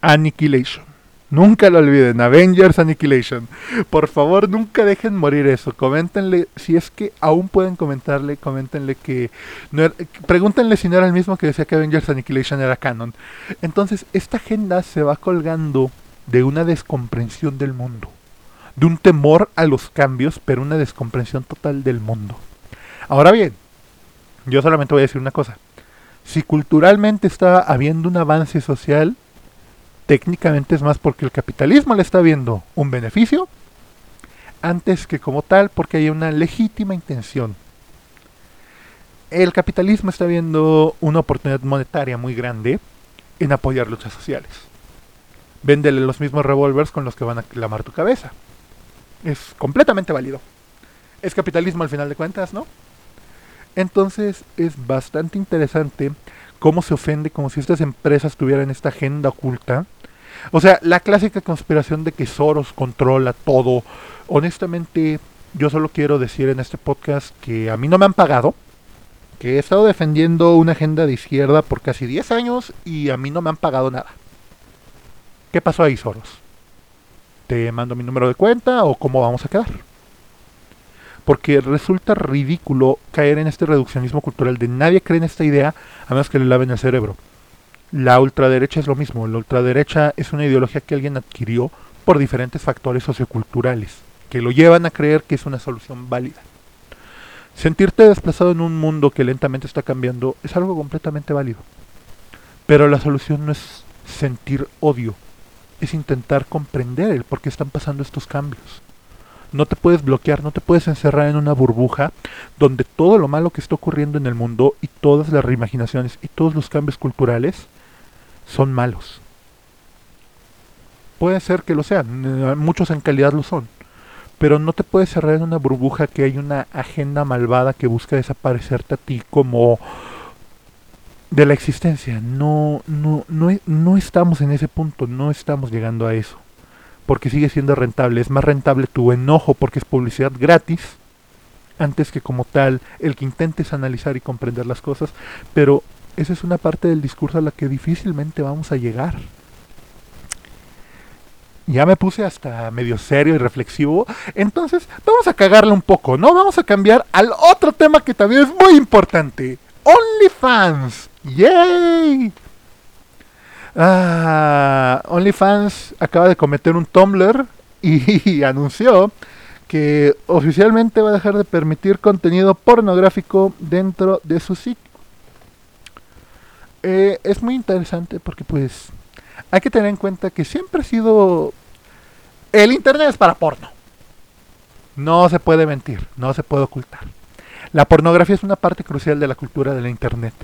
Annihilation. Nunca lo olviden, Avengers Annihilation. Por favor, nunca dejen morir eso. Coméntenle, si es que aún pueden comentarle, coméntenle que... No pregúntenle si no era el mismo que decía que Avengers Annihilation era canon. Entonces, esta agenda se va colgando de una descomprensión del mundo. De un temor a los cambios, pero una descomprensión total del mundo. Ahora bien, yo solamente voy a decir una cosa. Si culturalmente está habiendo un avance social, técnicamente es más porque el capitalismo le está viendo un beneficio antes que como tal porque hay una legítima intención. El capitalismo está viendo una oportunidad monetaria muy grande en apoyar luchas sociales. Véndele los mismos revólveres con los que van a clamar tu cabeza. Es completamente válido. Es capitalismo al final de cuentas, ¿no? Entonces es bastante interesante cómo se ofende como si estas empresas tuvieran esta agenda oculta. O sea, la clásica conspiración de que Soros controla todo. Honestamente, yo solo quiero decir en este podcast que a mí no me han pagado, que he estado defendiendo una agenda de izquierda por casi 10 años y a mí no me han pagado nada. ¿Qué pasó ahí, Soros? ¿Te mando mi número de cuenta o cómo vamos a quedar? Porque resulta ridículo caer en este reduccionismo cultural de nadie cree en esta idea a menos que le laven el cerebro. La ultraderecha es lo mismo. La ultraderecha es una ideología que alguien adquirió por diferentes factores socioculturales que lo llevan a creer que es una solución válida. Sentirte desplazado en un mundo que lentamente está cambiando es algo completamente válido. Pero la solución no es sentir odio, es intentar comprender el por qué están pasando estos cambios. No te puedes bloquear, no te puedes encerrar en una burbuja donde todo lo malo que está ocurriendo en el mundo y todas las reimaginaciones y todos los cambios culturales son malos. Puede ser que lo sean, eh, muchos en calidad lo son, pero no te puedes cerrar en una burbuja que hay una agenda malvada que busca desaparecerte a ti como de la existencia. No, no, no, no estamos en ese punto, no estamos llegando a eso. Porque sigue siendo rentable. Es más rentable tu enojo porque es publicidad gratis antes que como tal el que intentes analizar y comprender las cosas. Pero esa es una parte del discurso a la que difícilmente vamos a llegar ya me puse hasta medio serio y reflexivo. Entonces, vamos a cagarle un poco, ¿no? Vamos a cambiar al otro tema que también es muy importante. OnlyFans. ¡Yay! Ah, OnlyFans acaba de cometer un Tumblr y, anunció que oficialmente va a dejar de permitir contenido pornográfico dentro de su sitio. Eh, es muy interesante porque pues hay que tener en cuenta que siempre ha sido... El Internet es para porno. No se puede mentir, no se puede ocultar. La pornografía es una parte crucial de la cultura de la Internet.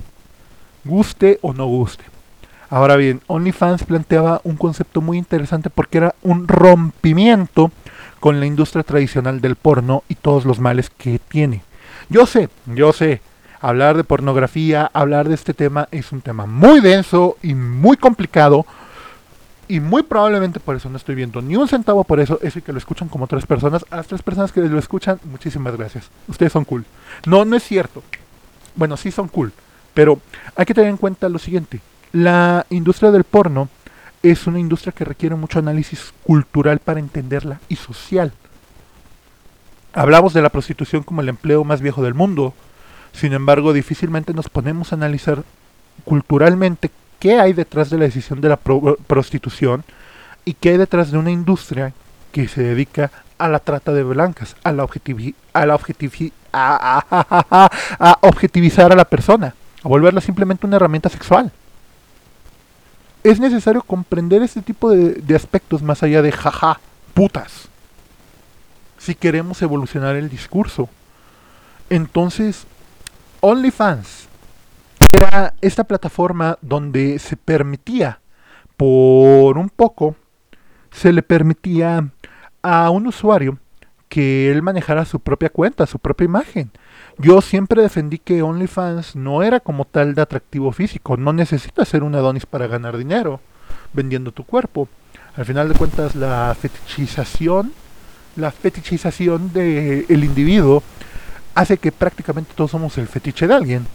Guste o no guste. Ahora bien, OnlyFans planteaba un concepto muy interesante porque era un rompimiento con la industria tradicional del porno y todos los males que tiene. Yo sé, yo sé, hablar de pornografía, hablar de este tema es un tema muy denso y muy complicado y muy probablemente por eso no estoy viendo ni un centavo por eso, eso y que lo escuchan como tres personas. A las tres personas que lo escuchan, muchísimas gracias. Ustedes son cool. No, no es cierto. Bueno, sí son cool. Pero hay que tener en cuenta lo siguiente. La industria del porno es una industria que requiere mucho análisis cultural para entenderla y social. Hablamos de la prostitución como el empleo más viejo del mundo. Sin embargo, difícilmente nos ponemos a analizar culturalmente qué hay detrás de la decisión de la prostitución y qué hay detrás de una industria que se dedica a la trata de blancas, a la, a, la a, objetivizar a la persona, a volverla simplemente una herramienta sexual. Es necesario comprender este tipo de, de aspectos más allá de jaja, putas, si queremos evolucionar el discurso. Entonces, OnlyFans era esta plataforma donde se permitía, por un poco, se le permitía a un usuario que él manejara su propia cuenta, su propia imagen. Yo siempre defendí que OnlyFans no era como tal de atractivo físico, no necesitas ser un Adonis para ganar dinero vendiendo tu cuerpo. Al final de cuentas la fetichización, la fetichización del el individuo hace que prácticamente todos somos el fetiche de alguien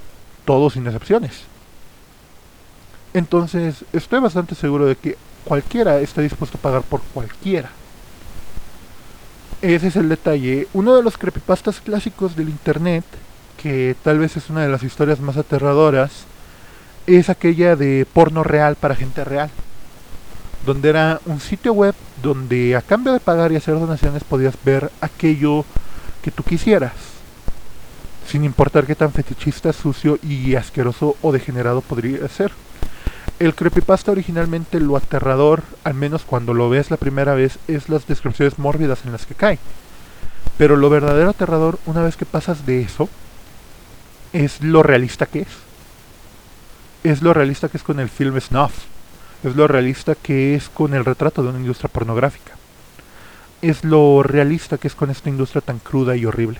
todos sin excepciones. Entonces, estoy bastante seguro de que cualquiera está dispuesto a pagar por cualquiera. Ese es el detalle. Uno de los creepypastas clásicos del internet, que tal vez es una de las historias más aterradoras, es aquella de porno real para gente real. Donde era un sitio web donde a cambio de pagar y hacer donaciones podías ver aquello que tú quisieras sin importar qué tan fetichista, sucio y asqueroso o degenerado podría ser. El creepypasta originalmente lo aterrador, al menos cuando lo ves la primera vez, es las descripciones mórbidas en las que cae. Pero lo verdadero aterrador, una vez que pasas de eso, es lo realista que es. es lo realista que es con el film snuff, es lo realista que es con el retrato de una industria pornográfica, es lo realista que es con esta industria tan cruda y horrible.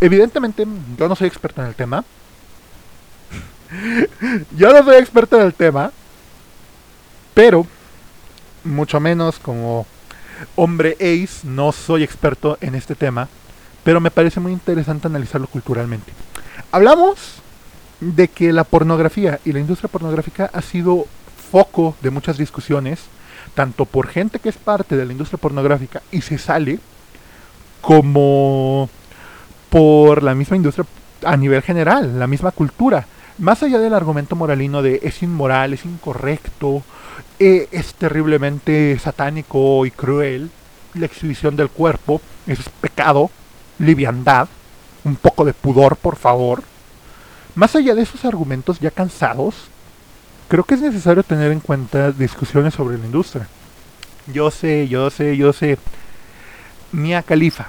Evidentemente, yo no soy experto en el tema. Yo no soy experto en el tema, pero mucho menos como hombre ace, no soy experto en este tema, pero me parece muy interesante analizarlo culturalmente. Hablamos de que la pornografía y la industria pornográfica ha sido foco de muchas discusiones, tanto por gente que es parte de la industria pornográfica y se sale, como por la misma industria a nivel general, la misma cultura. Más allá del argumento moralino de es inmoral, es incorrecto, eh, es terriblemente satánico y cruel, la exhibición del cuerpo es pecado, liviandad, un poco de pudor, por favor. Más allá de esos argumentos ya cansados, creo que es necesario tener en cuenta discusiones sobre la industria. Yo sé, yo sé, yo sé. Mia Khalifa.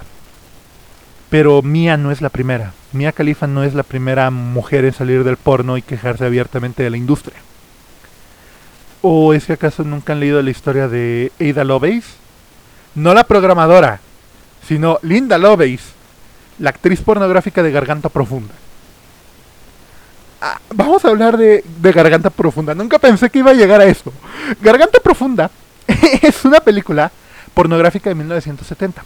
Pero Mia no es la primera. Mia Khalifa no es la primera mujer en salir del porno y quejarse abiertamente de la industria. ¿O es que acaso nunca han leído la historia de Ada Lovelace? No la programadora, sino Linda Lovelace, la actriz pornográfica de Garganta Profunda. Ah, vamos a hablar de, Garganta Profunda. Nunca pensé que iba a llegar a esto. Garganta Profunda es una película pornográfica de 1970.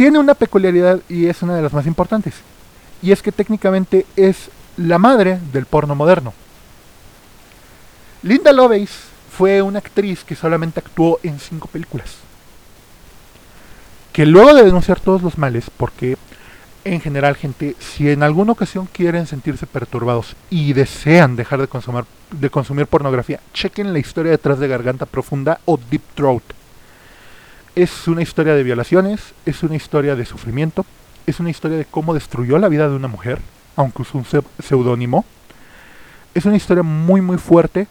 Tiene una peculiaridad y es una de las más importantes. Y es que técnicamente es la madre del porno moderno. Linda Lovelace fue una actriz que solamente actuó en cinco películas que luego de denunciar todos los males, porque en general, gente, si en alguna ocasión quieren sentirse perturbados y desean dejar de consumir, de consumir pornografía, chequen la historia detrás de Garganta Profunda o Deep Throat. Es una historia de violaciones, es una historia de sufrimiento, es una historia de cómo destruyó la vida de una mujer, aunque usó un seudónimo. Es una historia muy muy fuerte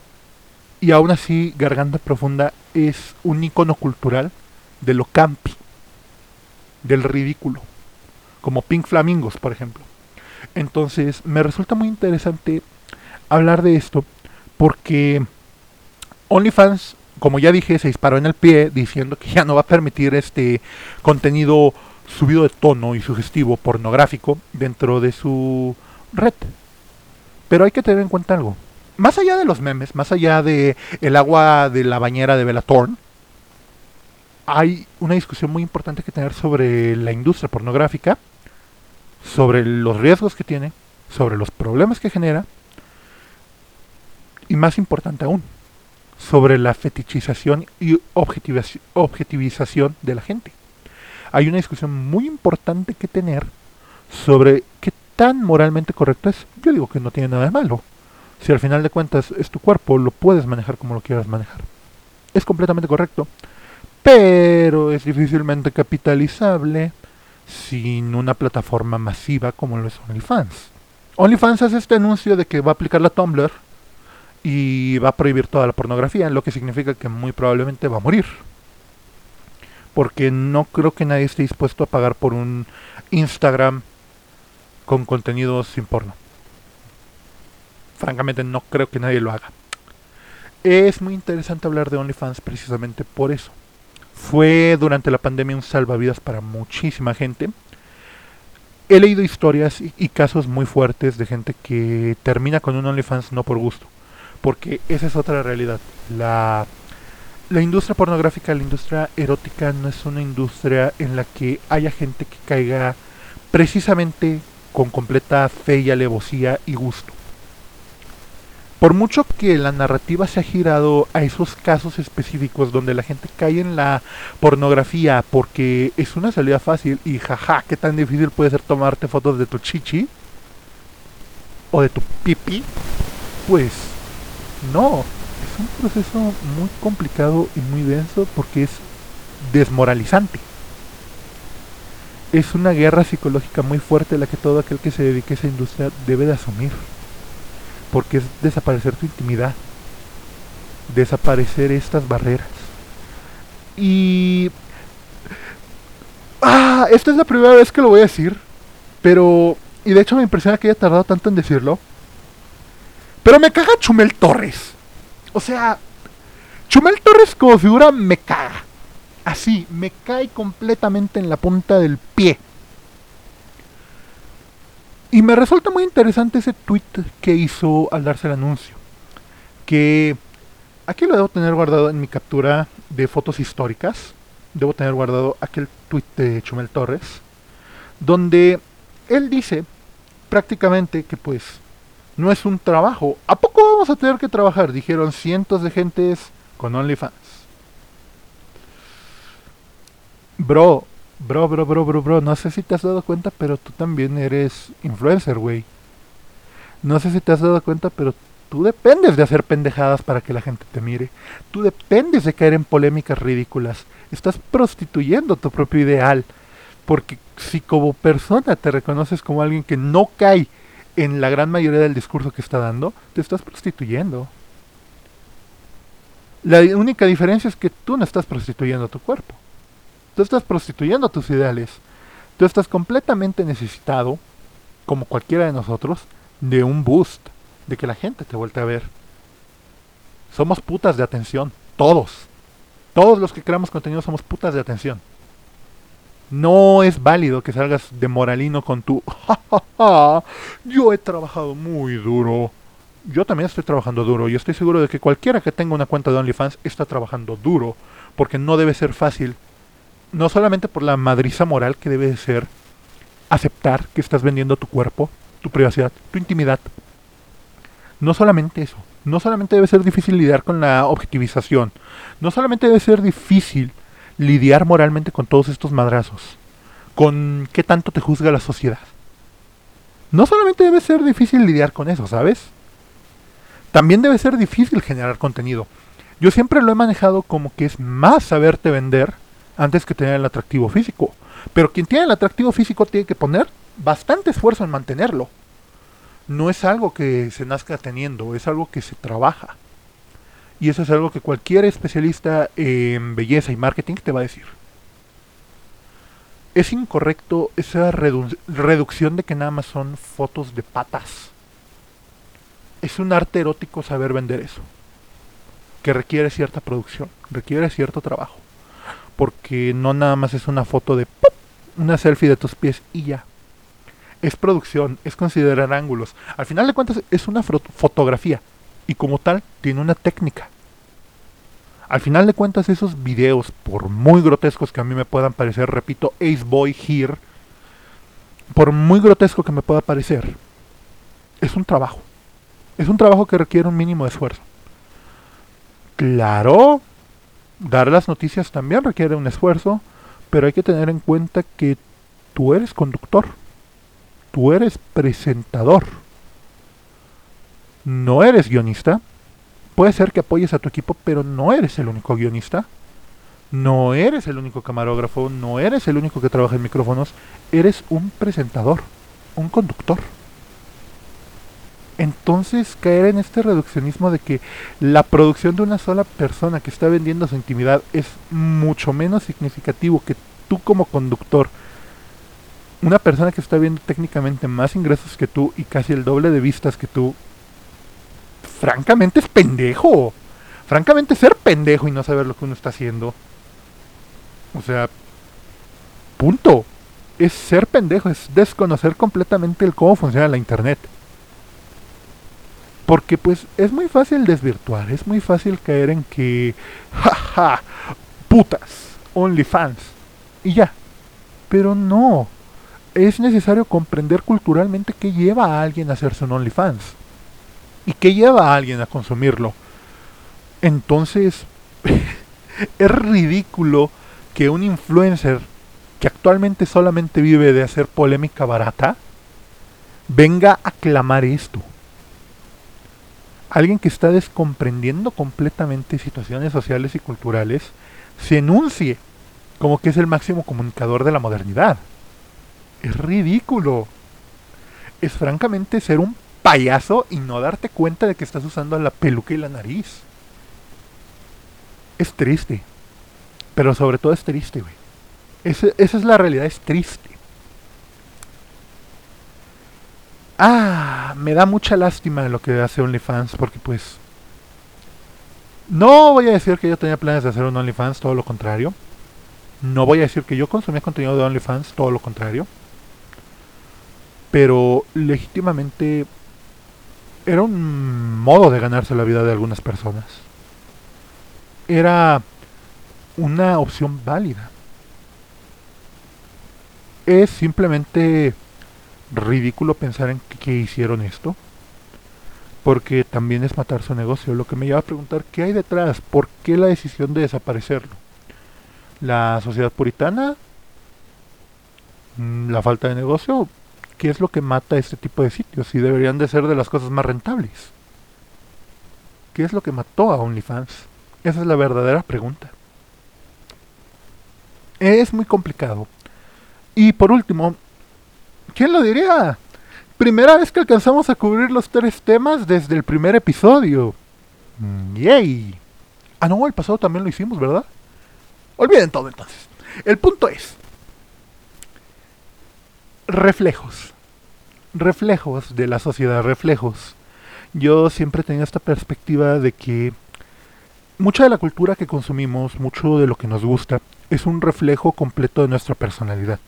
y aún así Garganta Profunda es un icono cultural de lo campi del ridículo, como Pink Flamingos, por ejemplo. Entonces, me resulta muy interesante hablar de esto porque OnlyFans, como ya dije, se disparó en el pie diciendo que ya no va a permitir este contenido subido de tono y sugestivo pornográfico dentro de su red. Pero hay que tener en cuenta algo. Más allá de los memes, más allá de el agua de la bañera de Bella Thorne, hay una discusión muy importante que tener sobre la industria pornográfica, sobre los riesgos que tiene, sobre los problemas que genera y más importante aún, sobre la fetichización y objetivización de la gente. Hay una discusión muy importante que tener sobre qué tan moralmente correcto es. Yo digo que no tiene nada de malo. Si al final de cuentas es tu cuerpo, lo puedes manejar como lo quieras manejar. Es completamente correcto pero es difícilmente capitalizable sin una plataforma masiva como lo es OnlyFans. OnlyFans hace este anuncio de que va a aplicar la Tumblr y va a prohibir toda la pornografía, lo que significa que muy probablemente va a morir. Porque no creo que nadie esté dispuesto a pagar por un Instagram con contenido sin porno. Francamente no creo que nadie lo haga. Es muy interesante hablar de OnlyFans precisamente por eso. Fue durante la pandemia un salvavidas para muchísima gente. He leído historias y, casos muy fuertes de gente que termina con un OnlyFans no por gusto. Porque esa es otra realidad. La, la industria pornográfica, la industria erótica no es una industria en la que haya gente que caiga precisamente con completa fe y alevosía y gusto por mucho que la narrativa se ha girado a esos casos específicos donde la gente cae en la pornografía porque es una salida fácil y jaja, qué tan difícil puede ser tomarte fotos de tu chichi o de tu pipi, pues no, es un proceso muy complicado y muy denso porque es desmoralizante. Es una guerra psicológica muy fuerte la que todo aquel que se dedique a esa industria debe de asumir porque es desaparecer tu intimidad, desaparecer estas barreras. Y... Ah, esta es la primera vez que lo voy a decir, pero... Y de hecho me impresiona que haya tardado tanto en decirlo. Pero me caga Chumel Torres. O sea, Chumel Torres como figura me caga. Así, me cae completamente en la punta del pie. Y me resulta muy interesante ese tweet que hizo al darse el anuncio. Que aquí lo debo tener guardado en mi captura de fotos históricas. Debo tener guardado aquel tweet de Chumel Torres. Donde él dice prácticamente que pues no es un trabajo. ¿A poco vamos a tener que trabajar? Dijeron cientos de gentes con OnlyFans. Bro, bro, bro, bro, bro, bro, no sé si te has dado cuenta, pero tú también eres influencer, güey. No sé si te has dado cuenta, pero tú dependes de hacer pendejadas para que la gente te mire. Tú dependes de caer en polémicas ridículas. Estás prostituyendo tu propio ideal. Porque si como persona te reconoces como alguien que no cae en la gran mayoría del discurso que está dando, te estás prostituyendo. La única diferencia es que tú no estás prostituyendo tu cuerpo. Tú estás prostituyendo tus ideales. Tú estás completamente necesitado, como cualquiera de nosotros, de un boost, de que la gente te vuelva a ver. Somos putas de atención, todos. Todos los que creamos contenido somos putas de atención. No es válido que salgas de moralino con tu... Yo he trabajado muy duro. Yo también estoy trabajando duro y estoy seguro de que cualquiera que tenga una cuenta de OnlyFans está trabajando duro. Porque no debe ser fácil. No solamente por la madriza moral que debe ser aceptar que estás vendiendo tu cuerpo, tu privacidad, tu intimidad. No solamente eso. No solamente debe ser difícil lidiar con la objetivización. No solamente debe ser difícil lidiar moralmente con todos estos madrazos, con qué tanto te juzga la sociedad. No solamente debe ser difícil lidiar con eso, ¿sabes? También debe ser difícil generar contenido. Yo siempre lo he manejado como que es más saberte vender antes que tener el atractivo físico. Pero quien tiene el atractivo físico tiene que poner bastante esfuerzo en mantenerlo. No es algo que se nazca teniendo, es algo que se trabaja. Y eso es algo que cualquier especialista en belleza y marketing te va a decir. Es incorrecto esa reducción de que nada más son fotos de patas. Es un arte erótico saber vender eso. Que requiere cierta producción, requiere cierto trabajo. Porque no nada más es una foto de una selfie de tus pies y ya. Es producción, es considerar ángulos. Al final de cuentas es una fotografía y como tal tiene una técnica. Al final de cuentas esos videos, por muy grotescos que a mí me puedan parecer, repito, Ace Boy Here, por muy grotesco que me pueda parecer, es un trabajo. Es un trabajo que requiere un mínimo de esfuerzo. Claro, dar las noticias también requiere un esfuerzo, pero hay que tener en cuenta que tú eres conductor, tú eres presentador no eres guionista. Puede ser que apoyes a tu equipo, pero no eres el único guionista. No eres el único camarógrafo, no eres el único que trabaja en micrófonos. Eres un presentador, un conductor. Entonces caer en este reduccionismo de que la producción de una sola persona que está vendiendo su intimidad es mucho menos significativo que tú como conductor. Una persona que está viendo técnicamente más ingresos que tú y casi el doble de vistas que tú francamente es pendejo. Francamente ser pendejo y no saber lo que uno está haciendo. O sea, punto. Es ser pendejo, es desconocer completamente el cómo funciona la internet. Porque pues es muy fácil desvirtuar, es muy fácil caer en que, jaja, putas, OnlyFans, y ya. Pero no, es necesario comprender culturalmente qué lleva a alguien a hacerse un OnlyFans y qué lleva a alguien a consumirlo. Entonces, es ridículo que un influencer que actualmente solamente vive de hacer polémica barata, venga a clamar esto. Alguien que está descomprendiendo completamente situaciones sociales y culturales, se enuncie como que es el máximo comunicador de la modernidad. Es ridículo. Es francamente ser un payaso y no darte cuenta de que estás usando la peluca y la nariz. Es triste. Pero sobre todo es triste, güey. esa es la realidad, es triste. Ah, me da mucha lástima lo que hace OnlyFans porque pues... No voy a decir que yo tenía planes de hacer un OnlyFans, todo lo contrario. No voy a decir que yo consumía contenido de OnlyFans, todo lo contrario. Pero legítimamente era un modo de ganarse la vida de algunas personas. Era una opción válida. Es simplemente ridículo pensar en que, hicieron esto. Porque también es matar su negocio. Lo que me lleva a preguntar qué hay detrás. ¿Por qué la decisión de desaparecerlo? ¿La sociedad puritana? ¿La falta de negocio? ¿Qué es lo que mata este tipo de sitios? Y deberían de ser de las cosas más rentables. ¿Qué es lo que mató a OnlyFans? Esa es la verdadera pregunta. Es muy complicado. Y por último, ¿quién lo diría? Primera vez que alcanzamos a cubrir los tres temas desde el primer episodio. Mm, ¡Yay! Ah, no, el pasado también lo hicimos, ¿verdad? Olviden todo entonces. El punto es, reflejos. Reflejos de la sociedad, reflejos. Yo siempre tenía esta perspectiva de que mucha de la cultura que consumimos, mucho de lo que nos gusta, es un reflejo completo de nuestra personalidad,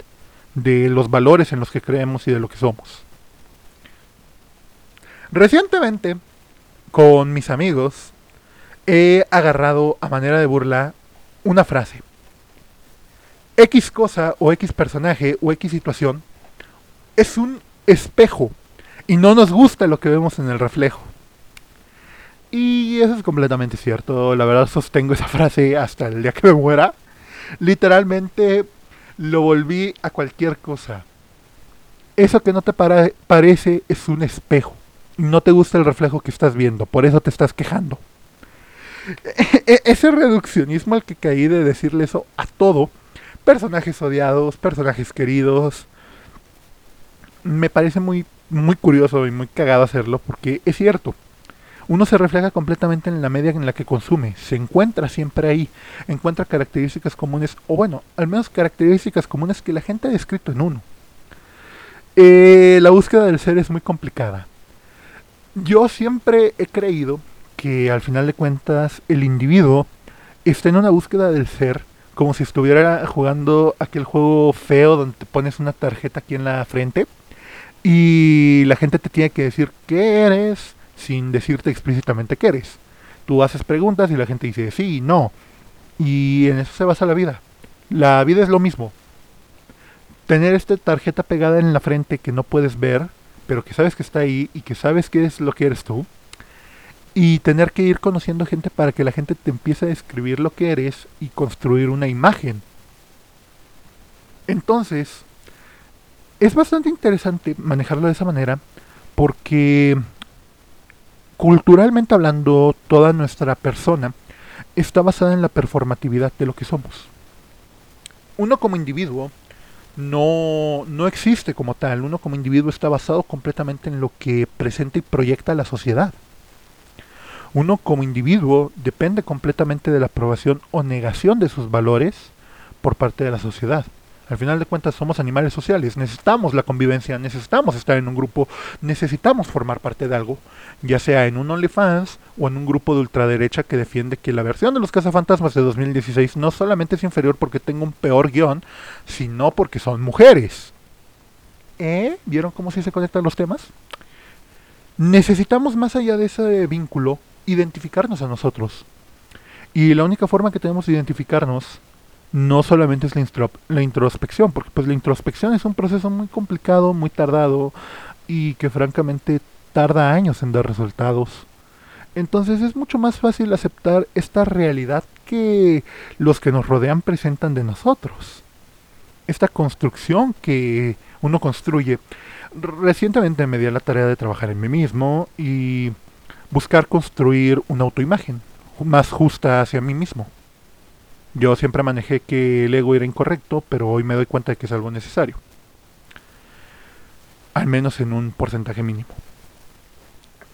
de los valores en los que creemos y de lo que somos. Recientemente, con mis amigos, he agarrado a manera de burla una frase. X cosa o X personaje o X situación es un espejo y no nos gusta lo que vemos en el reflejo. Y eso es completamente cierto. La verdad sostengo esa frase hasta el día que me muera. Literalmente lo volví a cualquier cosa. Eso que no te parece es un espejo. No te gusta el reflejo que estás viendo. Por eso te estás quejando. E-, e-, ese reduccionismo al que caí de decirle eso a todo. Personajes odiados, personajes queridos, me parece muy, muy curioso y muy cagado hacerlo porque es cierto. Uno se refleja completamente en la media en la que consume, se encuentra siempre ahí, encuentra características comunes, o bueno, al menos características comunes que la gente ha descrito en uno. Eh, la búsqueda del ser es muy complicada. Yo siempre he creído que al final de cuentas el individuo está en una búsqueda del ser como si estuviera jugando aquel juego feo donde te pones una tarjeta aquí en la frente y la gente te tiene que decir qué eres sin decirte explícitamente qué eres. Tú haces preguntas y la gente dice sí, y no. Y en eso se basa la vida. La vida es lo mismo. Tener esta tarjeta pegada en la frente que no puedes ver, pero que sabes que está ahí y que sabes qué es lo que eres tú. Y tener que ir conociendo gente para que la gente te empiece a describir lo que eres y construir una imagen. Entonces, es bastante interesante manejarlo de esa manera porque culturalmente hablando toda nuestra persona está basada en la performatividad de lo que somos. Uno como individuo no, no existe como tal, uno como individuo está basado completamente en lo que presenta y proyecta la sociedad. Uno como individuo depende completamente de la aprobación o negación de sus valores por parte de la sociedad. Al final de cuentas somos animales sociales, necesitamos la convivencia, necesitamos estar en un grupo, necesitamos formar parte de algo, ya sea en un OnlyFans o en un grupo de ultraderecha que defiende que la versión de los cazafantasmas de 2016 no solamente es inferior porque tenga un peor guion, sino porque son mujeres. ¿Eh? ¿Vieron cómo se conectan los temas? Necesitamos más allá de ese vínculo identificarnos a nosotros. Y la única forma que tenemos de identificarnos no solamente es la, introspección, porque pues la introspección es un proceso muy complicado, muy tardado y que francamente tarda años en dar resultados. Entonces es mucho más fácil aceptar esta realidad que los que nos rodean presentan de nosotros. Esta construcción que uno construye. Recientemente me di a la tarea de trabajar en mí mismo y buscar construir una autoimagen más justa hacia mí mismo. Yo siempre manejé que el ego era incorrecto, pero hoy me doy cuenta de que es algo necesario. Al menos en un porcentaje mínimo.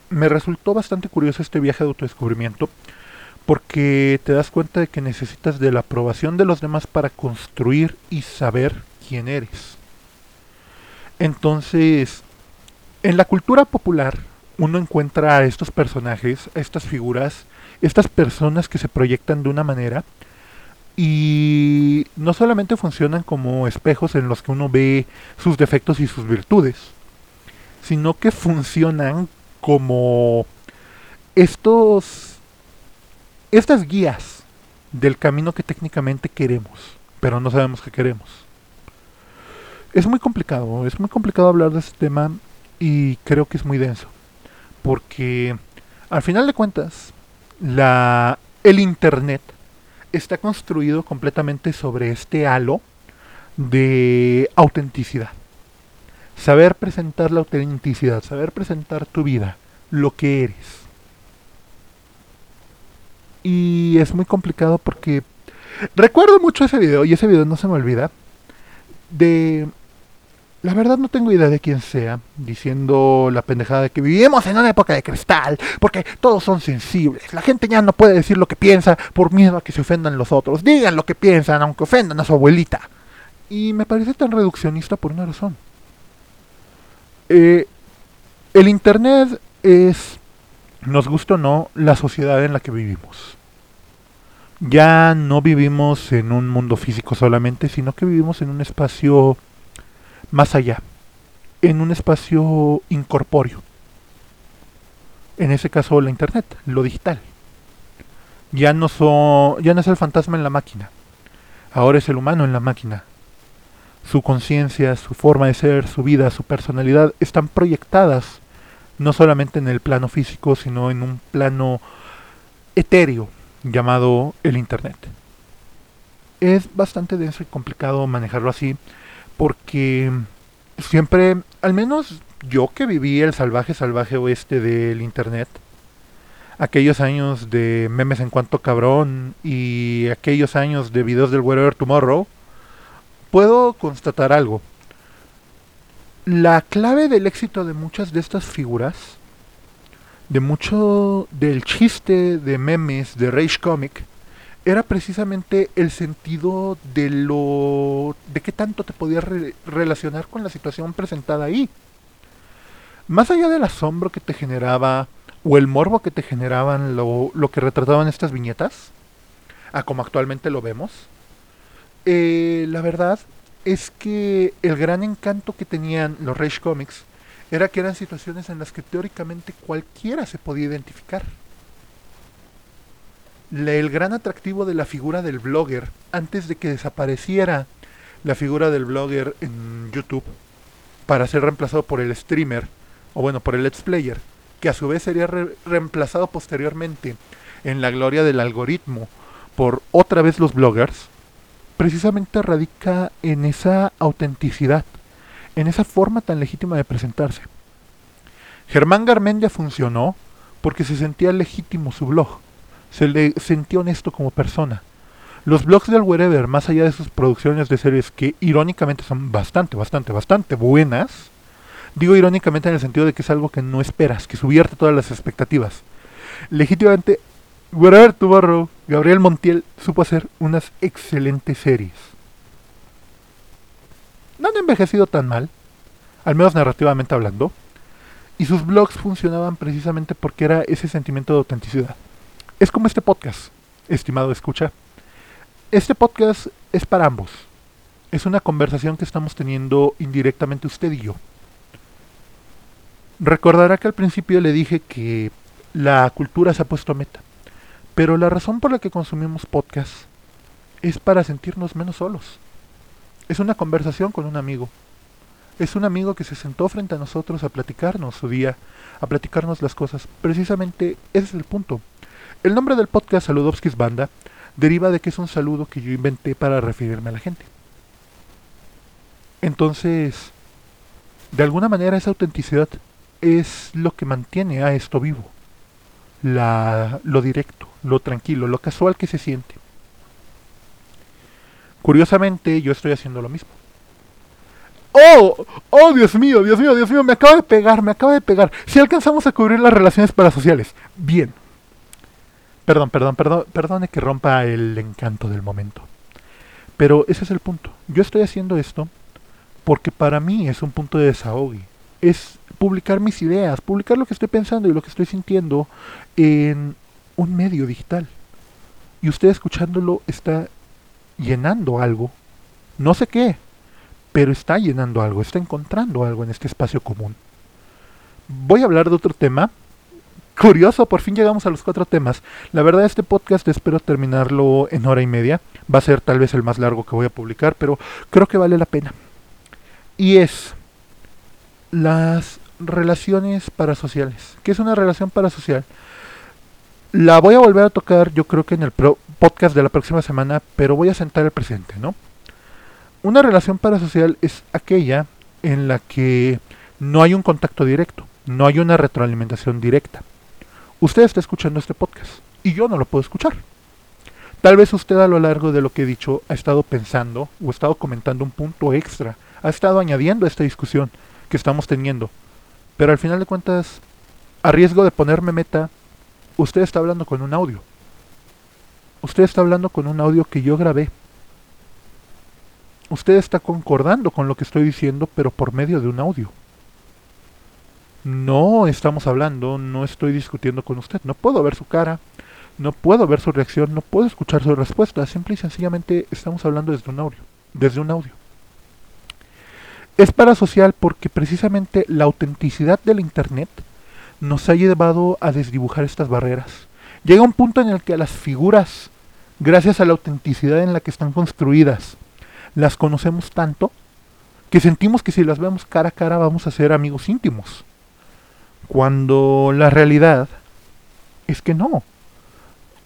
Me resultó bastante curioso este viaje de autodescubrimiento porque te das cuenta de que necesitas de la aprobación de los demás para construir y saber quién eres. Entonces, En la cultura popular uno encuentra a estos personajes, a estas figuras, estas personas que se proyectan de una manera y no solamente funcionan como espejos en los que uno ve sus defectos y sus virtudes, sino que funcionan como estos estas guías del camino que técnicamente queremos, pero no sabemos que queremos. Es muy complicado, es muy complicado hablar de este tema y creo que es muy denso, porque al final de cuentas la el internet está construido completamente sobre este halo de autenticidad. Saber presentar la autenticidad, saber presentar tu vida, lo que eres. Y es muy complicado porque recuerdo mucho ese video, y ese video no se me olvida, de la verdad no tengo idea de quién sea, diciendo la pendejada de que vivimos en una época de cristal, porque todos son sensibles. La gente ya no puede decir lo que piensa por miedo a que se ofendan los otros. Digan lo que piensan, aunque ofendan a su abuelita. Y me parece tan reduccionista por una razón. Eh, el Internet es, nos gusta o no, la sociedad en la que vivimos. Ya no vivimos en un mundo físico solamente, sino que vivimos en un espacio más allá, en un espacio incorpóreo. En ese caso la internet, lo digital. Ya no, so, ya no es el fantasma en la máquina, ahora es el humano en la máquina. Su conciencia, su forma de ser, su vida, su personalidad están proyectadas no solamente en el plano físico, sino en un plano etéreo llamado el Internet. Es bastante denso y complicado manejarlo así, porque siempre, al menos yo que viví el salvaje, salvaje oeste del Internet, aquellos años de memes en cuanto cabrón y aquellos años de videos del Wherever Tomorrow, puedo constatar algo. La clave del éxito de muchas de estas figuras, de mucho del chiste de memes de Rage Comic, era precisamente el sentido de lo de qué tanto te podías relacionar con la situación presentada ahí. Más allá del asombro que te generaba o el morbo que te generaban lo, lo que retrataban estas viñetas, a como actualmente lo vemos, eh, la verdad es que el gran encanto que tenían los Rage Comics era que eran situaciones en las que teóricamente cualquiera se podía identificar el gran atractivo de la figura del blogger antes de que desapareciera la figura del blogger en YouTube para ser reemplazado por el streamer o bueno por el let's player que a su vez sería reemplazado posteriormente en la gloria del algoritmo por otra vez los bloggers precisamente radica en esa autenticidad en esa forma tan legítima de presentarse. Germán Garmendia funcionó porque se sentía legítimo su blog se le sentía honesto como persona. Los blogs del Wherever, más allá de sus producciones de series que irónicamente son bastante, bastante, bastante buenas, digo irónicamente en el sentido de que es algo que no esperas, que subierte todas las expectativas. Legítimamente, Wherever Tomorrow, Gabriel Montiel supo hacer unas excelentes series. No han envejecido tan mal, al menos narrativamente hablando, y sus blogs funcionaban precisamente porque era ese sentimiento de autenticidad. Es como este podcast, estimado escucha. Este podcast es para ambos. Es una conversación que estamos teniendo indirectamente usted y yo. Recordará que al principio le dije que la cultura se ha puesto a meta. Pero la razón por la que consumimos podcast es para sentirnos menos solos. Es una conversación con un amigo. Es un amigo que se sentó frente a nosotros a platicarnos su día, a platicarnos las cosas. Precisamente ese es el punto. El nombre del podcast Saludowski's Banda deriva de que es un saludo que yo inventé para referirme a la gente. Entonces, de alguna manera esa autenticidad es lo que mantiene a esto vivo. La, lo directo, lo tranquilo, lo casual que se siente. Curiosamente, yo estoy haciendo lo mismo. ¡Oh! ¡Oh, Dios mío, Dios mío, Dios mío! Me acaba de pegar, me acaba de pegar. Si alcanzamos a cubrir las relaciones parasociales. Bien. Perdón, perdón, perdón, perdone que rompa el encanto del momento. Pero ese es el punto. Yo estoy haciendo esto porque para mí es un punto de desahogo. Es publicar mis ideas, publicar lo que estoy pensando y lo que estoy sintiendo en un medio digital. Y usted escuchándolo está llenando algo. No sé qué, pero está llenando algo, está encontrando algo en este espacio común. Voy a hablar de otro tema. Curioso, por fin llegamos a los cuatro temas. La verdad este podcast espero terminarlo en hora y media. Va a ser tal vez el más largo que voy a publicar, pero creo que vale la pena. Y es las relaciones parasociales. ¿Qué es una relación parasocial? La voy a volver a tocar yo creo que en el podcast de la próxima semana, pero voy a sentar el presente, ¿no? Una relación parasocial es aquella en la que no hay un contacto directo, no hay una retroalimentación directa. Usted está escuchando este podcast y yo no lo puedo escuchar. Tal vez usted a lo largo de lo que he dicho ha estado pensando o ha estado comentando un punto extra, ha estado añadiendo a esta discusión que estamos teniendo. Pero al final de cuentas, a riesgo de ponerme meta, usted está hablando con un audio. Usted está hablando con un audio que yo grabé. Usted está concordando con lo que estoy diciendo, pero por medio de un audio. No estamos hablando, no estoy discutiendo con usted. No puedo ver su cara, no puedo ver su reacción, no puedo escuchar su respuesta. Simple y sencillamente estamos hablando desde un audio. Desde un audio. Es parasocial porque precisamente la autenticidad del Internet nos ha llevado a desdibujar estas barreras. Llega un punto en el que las figuras, gracias a la autenticidad en la que están construidas, las conocemos tanto que sentimos que si las vemos cara a cara vamos a ser amigos íntimos. Cuando la realidad es que no.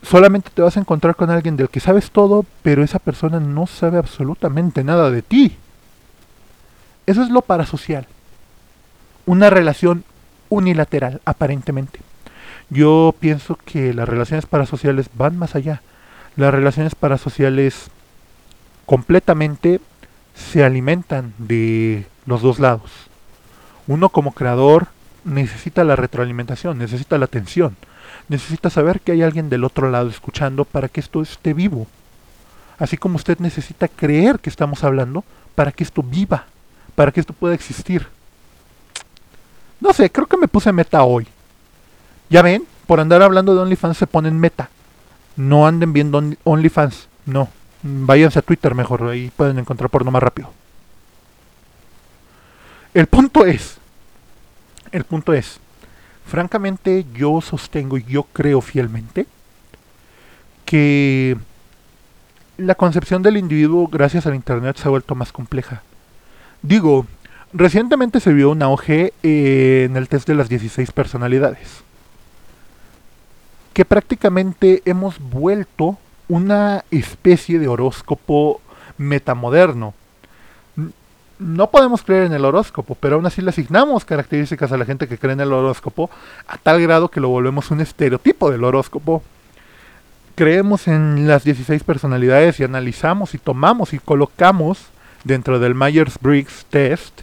Solamente te vas a encontrar con alguien del que sabes todo, pero esa persona no sabe absolutamente nada de ti. Eso es lo parasocial. Una relación unilateral, aparentemente. Yo pienso que las relaciones parasociales van más allá. Las relaciones parasociales completamente se alimentan de los dos lados. Uno como creador necesita la retroalimentación, necesita la atención, necesita saber que hay alguien del otro lado escuchando para que esto esté vivo. Así como usted necesita creer que estamos hablando para que esto viva para que esto pueda existir. No sé, creo que me puse meta hoy. Ya ven, por andar hablando de OnlyFans se ponen meta. No anden viendo OnlyFans, no. Váyanse a Twitter mejor, ahí pueden encontrar porno más rápido. El punto es, el punto es, francamente yo sostengo y yo creo fielmente que la concepción del individuo gracias al Internet se ha vuelto más compleja. Digo, recientemente se vio un auge en el test de las 16 personalidades. Que prácticamente hemos vuelto una especie de horóscopo metamoderno. No podemos creer en el horóscopo, pero aún así le asignamos características a la gente que cree en el horóscopo a tal grado que lo volvemos un estereotipo del horóscopo. Creemos en las 16 personalidades y analizamos y tomamos y colocamos dentro del Myers-Briggs test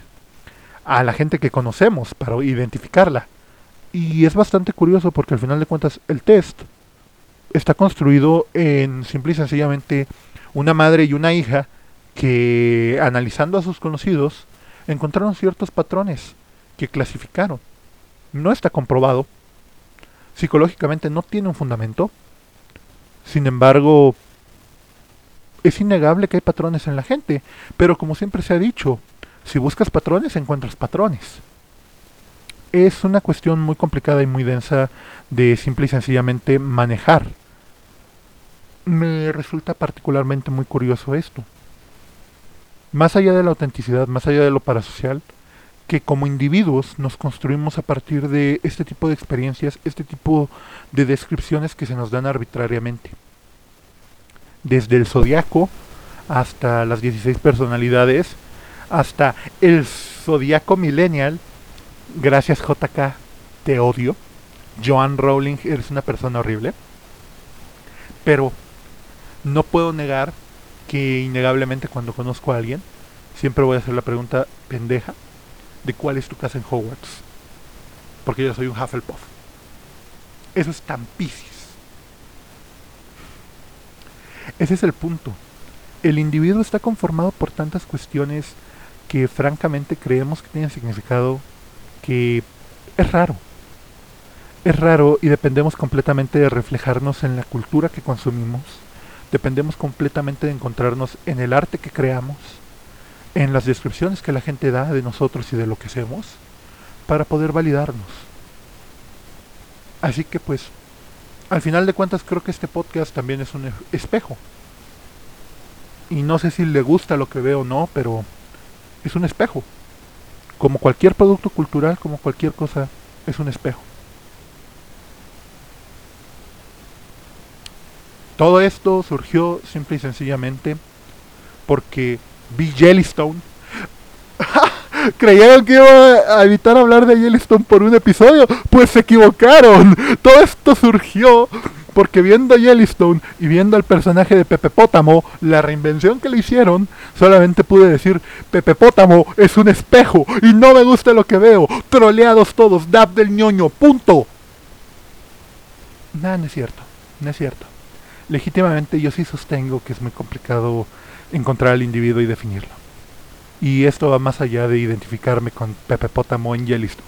a la gente que conocemos para identificarla. Y es bastante curioso porque al final de cuentas el test está construido en simple y sencillamente una madre y una hija que analizando a sus conocidos encontraron ciertos patrones que clasificaron. No está comprobado. Psicológicamente no tiene un fundamento. Sin embargo, es innegable que hay patrones en la gente, pero como siempre se ha dicho, si buscas patrones encuentras patrones. Es una cuestión muy complicada y muy densa de simple y sencillamente manejar. Me resulta particularmente muy curioso esto. Más allá de la autenticidad, más allá de lo parasocial, que como individuos nos construimos a partir de este tipo de experiencias, este tipo de descripciones que se nos dan arbitrariamente desde el zodiaco hasta las 16 personalidades, hasta el zodiaco millennial. Gracias JK, te odio. Joan Rowling, eres una persona horrible. Pero no puedo negar que innegablemente cuando conozco a alguien, siempre voy a hacer la pregunta pendeja de cuál es tu casa en Hogwarts. Porque yo soy un Hufflepuff. Eso es tan. Ese es el punto. El individuo está conformado por tantas cuestiones que francamente creemos que tienen significado, porque es raro. Es raro y dependemos completamente de reflejarnos en la cultura que consumimos. Dependemos completamente de encontrarnos en el arte que creamos, en las descripciones que la gente da de nosotros y de lo que hacemos, para poder validarnos. Así que pues, al final de cuentas creo que este podcast también es un espejo. Y no sé si le gusta lo que veo o no, pero es un espejo. Como cualquier producto cultural, como cualquier cosa, es un espejo. Todo esto surgió simple y sencillamente porque vi Jellystone. Creyeron que iba a evitar hablar de Jellystone por un episodio, pues se equivocaron. Todo esto surgió porque viendo Yellowstone y viendo al personaje de Pepe Pótamo, la reinvención que le hicieron, solamente pude decir, Pepe Pótamo es un espejo y no me gusta lo que veo. Troleados todos, dab del ñoño, punto. Nada, no es cierto, no es cierto. Legítimamente yo sí sostengo que es muy complicado encontrar al individuo y definirlo. Y esto va más allá de identificarme con Pepe Pótamo en Yellowstone.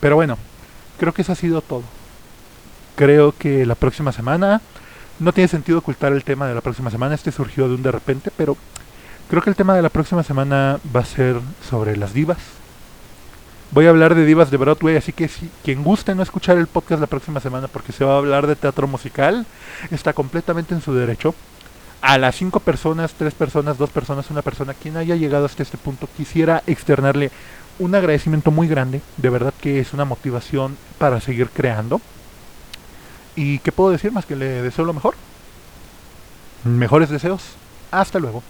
Pero bueno, creo que eso ha sido todo creo que la próxima semana, no tiene sentido ocultar el tema de la próxima semana, este surgió de un de repente, pero creo que el tema de la próxima semana va a ser sobre las divas. Voy a hablar de divas de Broadway, así que si quien guste no escuchar el podcast la próxima semana porque se va a hablar de teatro musical, está completamente en su derecho. A las cinco personas, tres personas, dos personas, una persona, quien haya llegado hasta este punto, quisiera externarle un agradecimiento muy grande. De verdad que es una motivación para seguir creando. ¿Y qué puedo decir más que le deseo lo mejor? Mejores deseos. Hasta luego.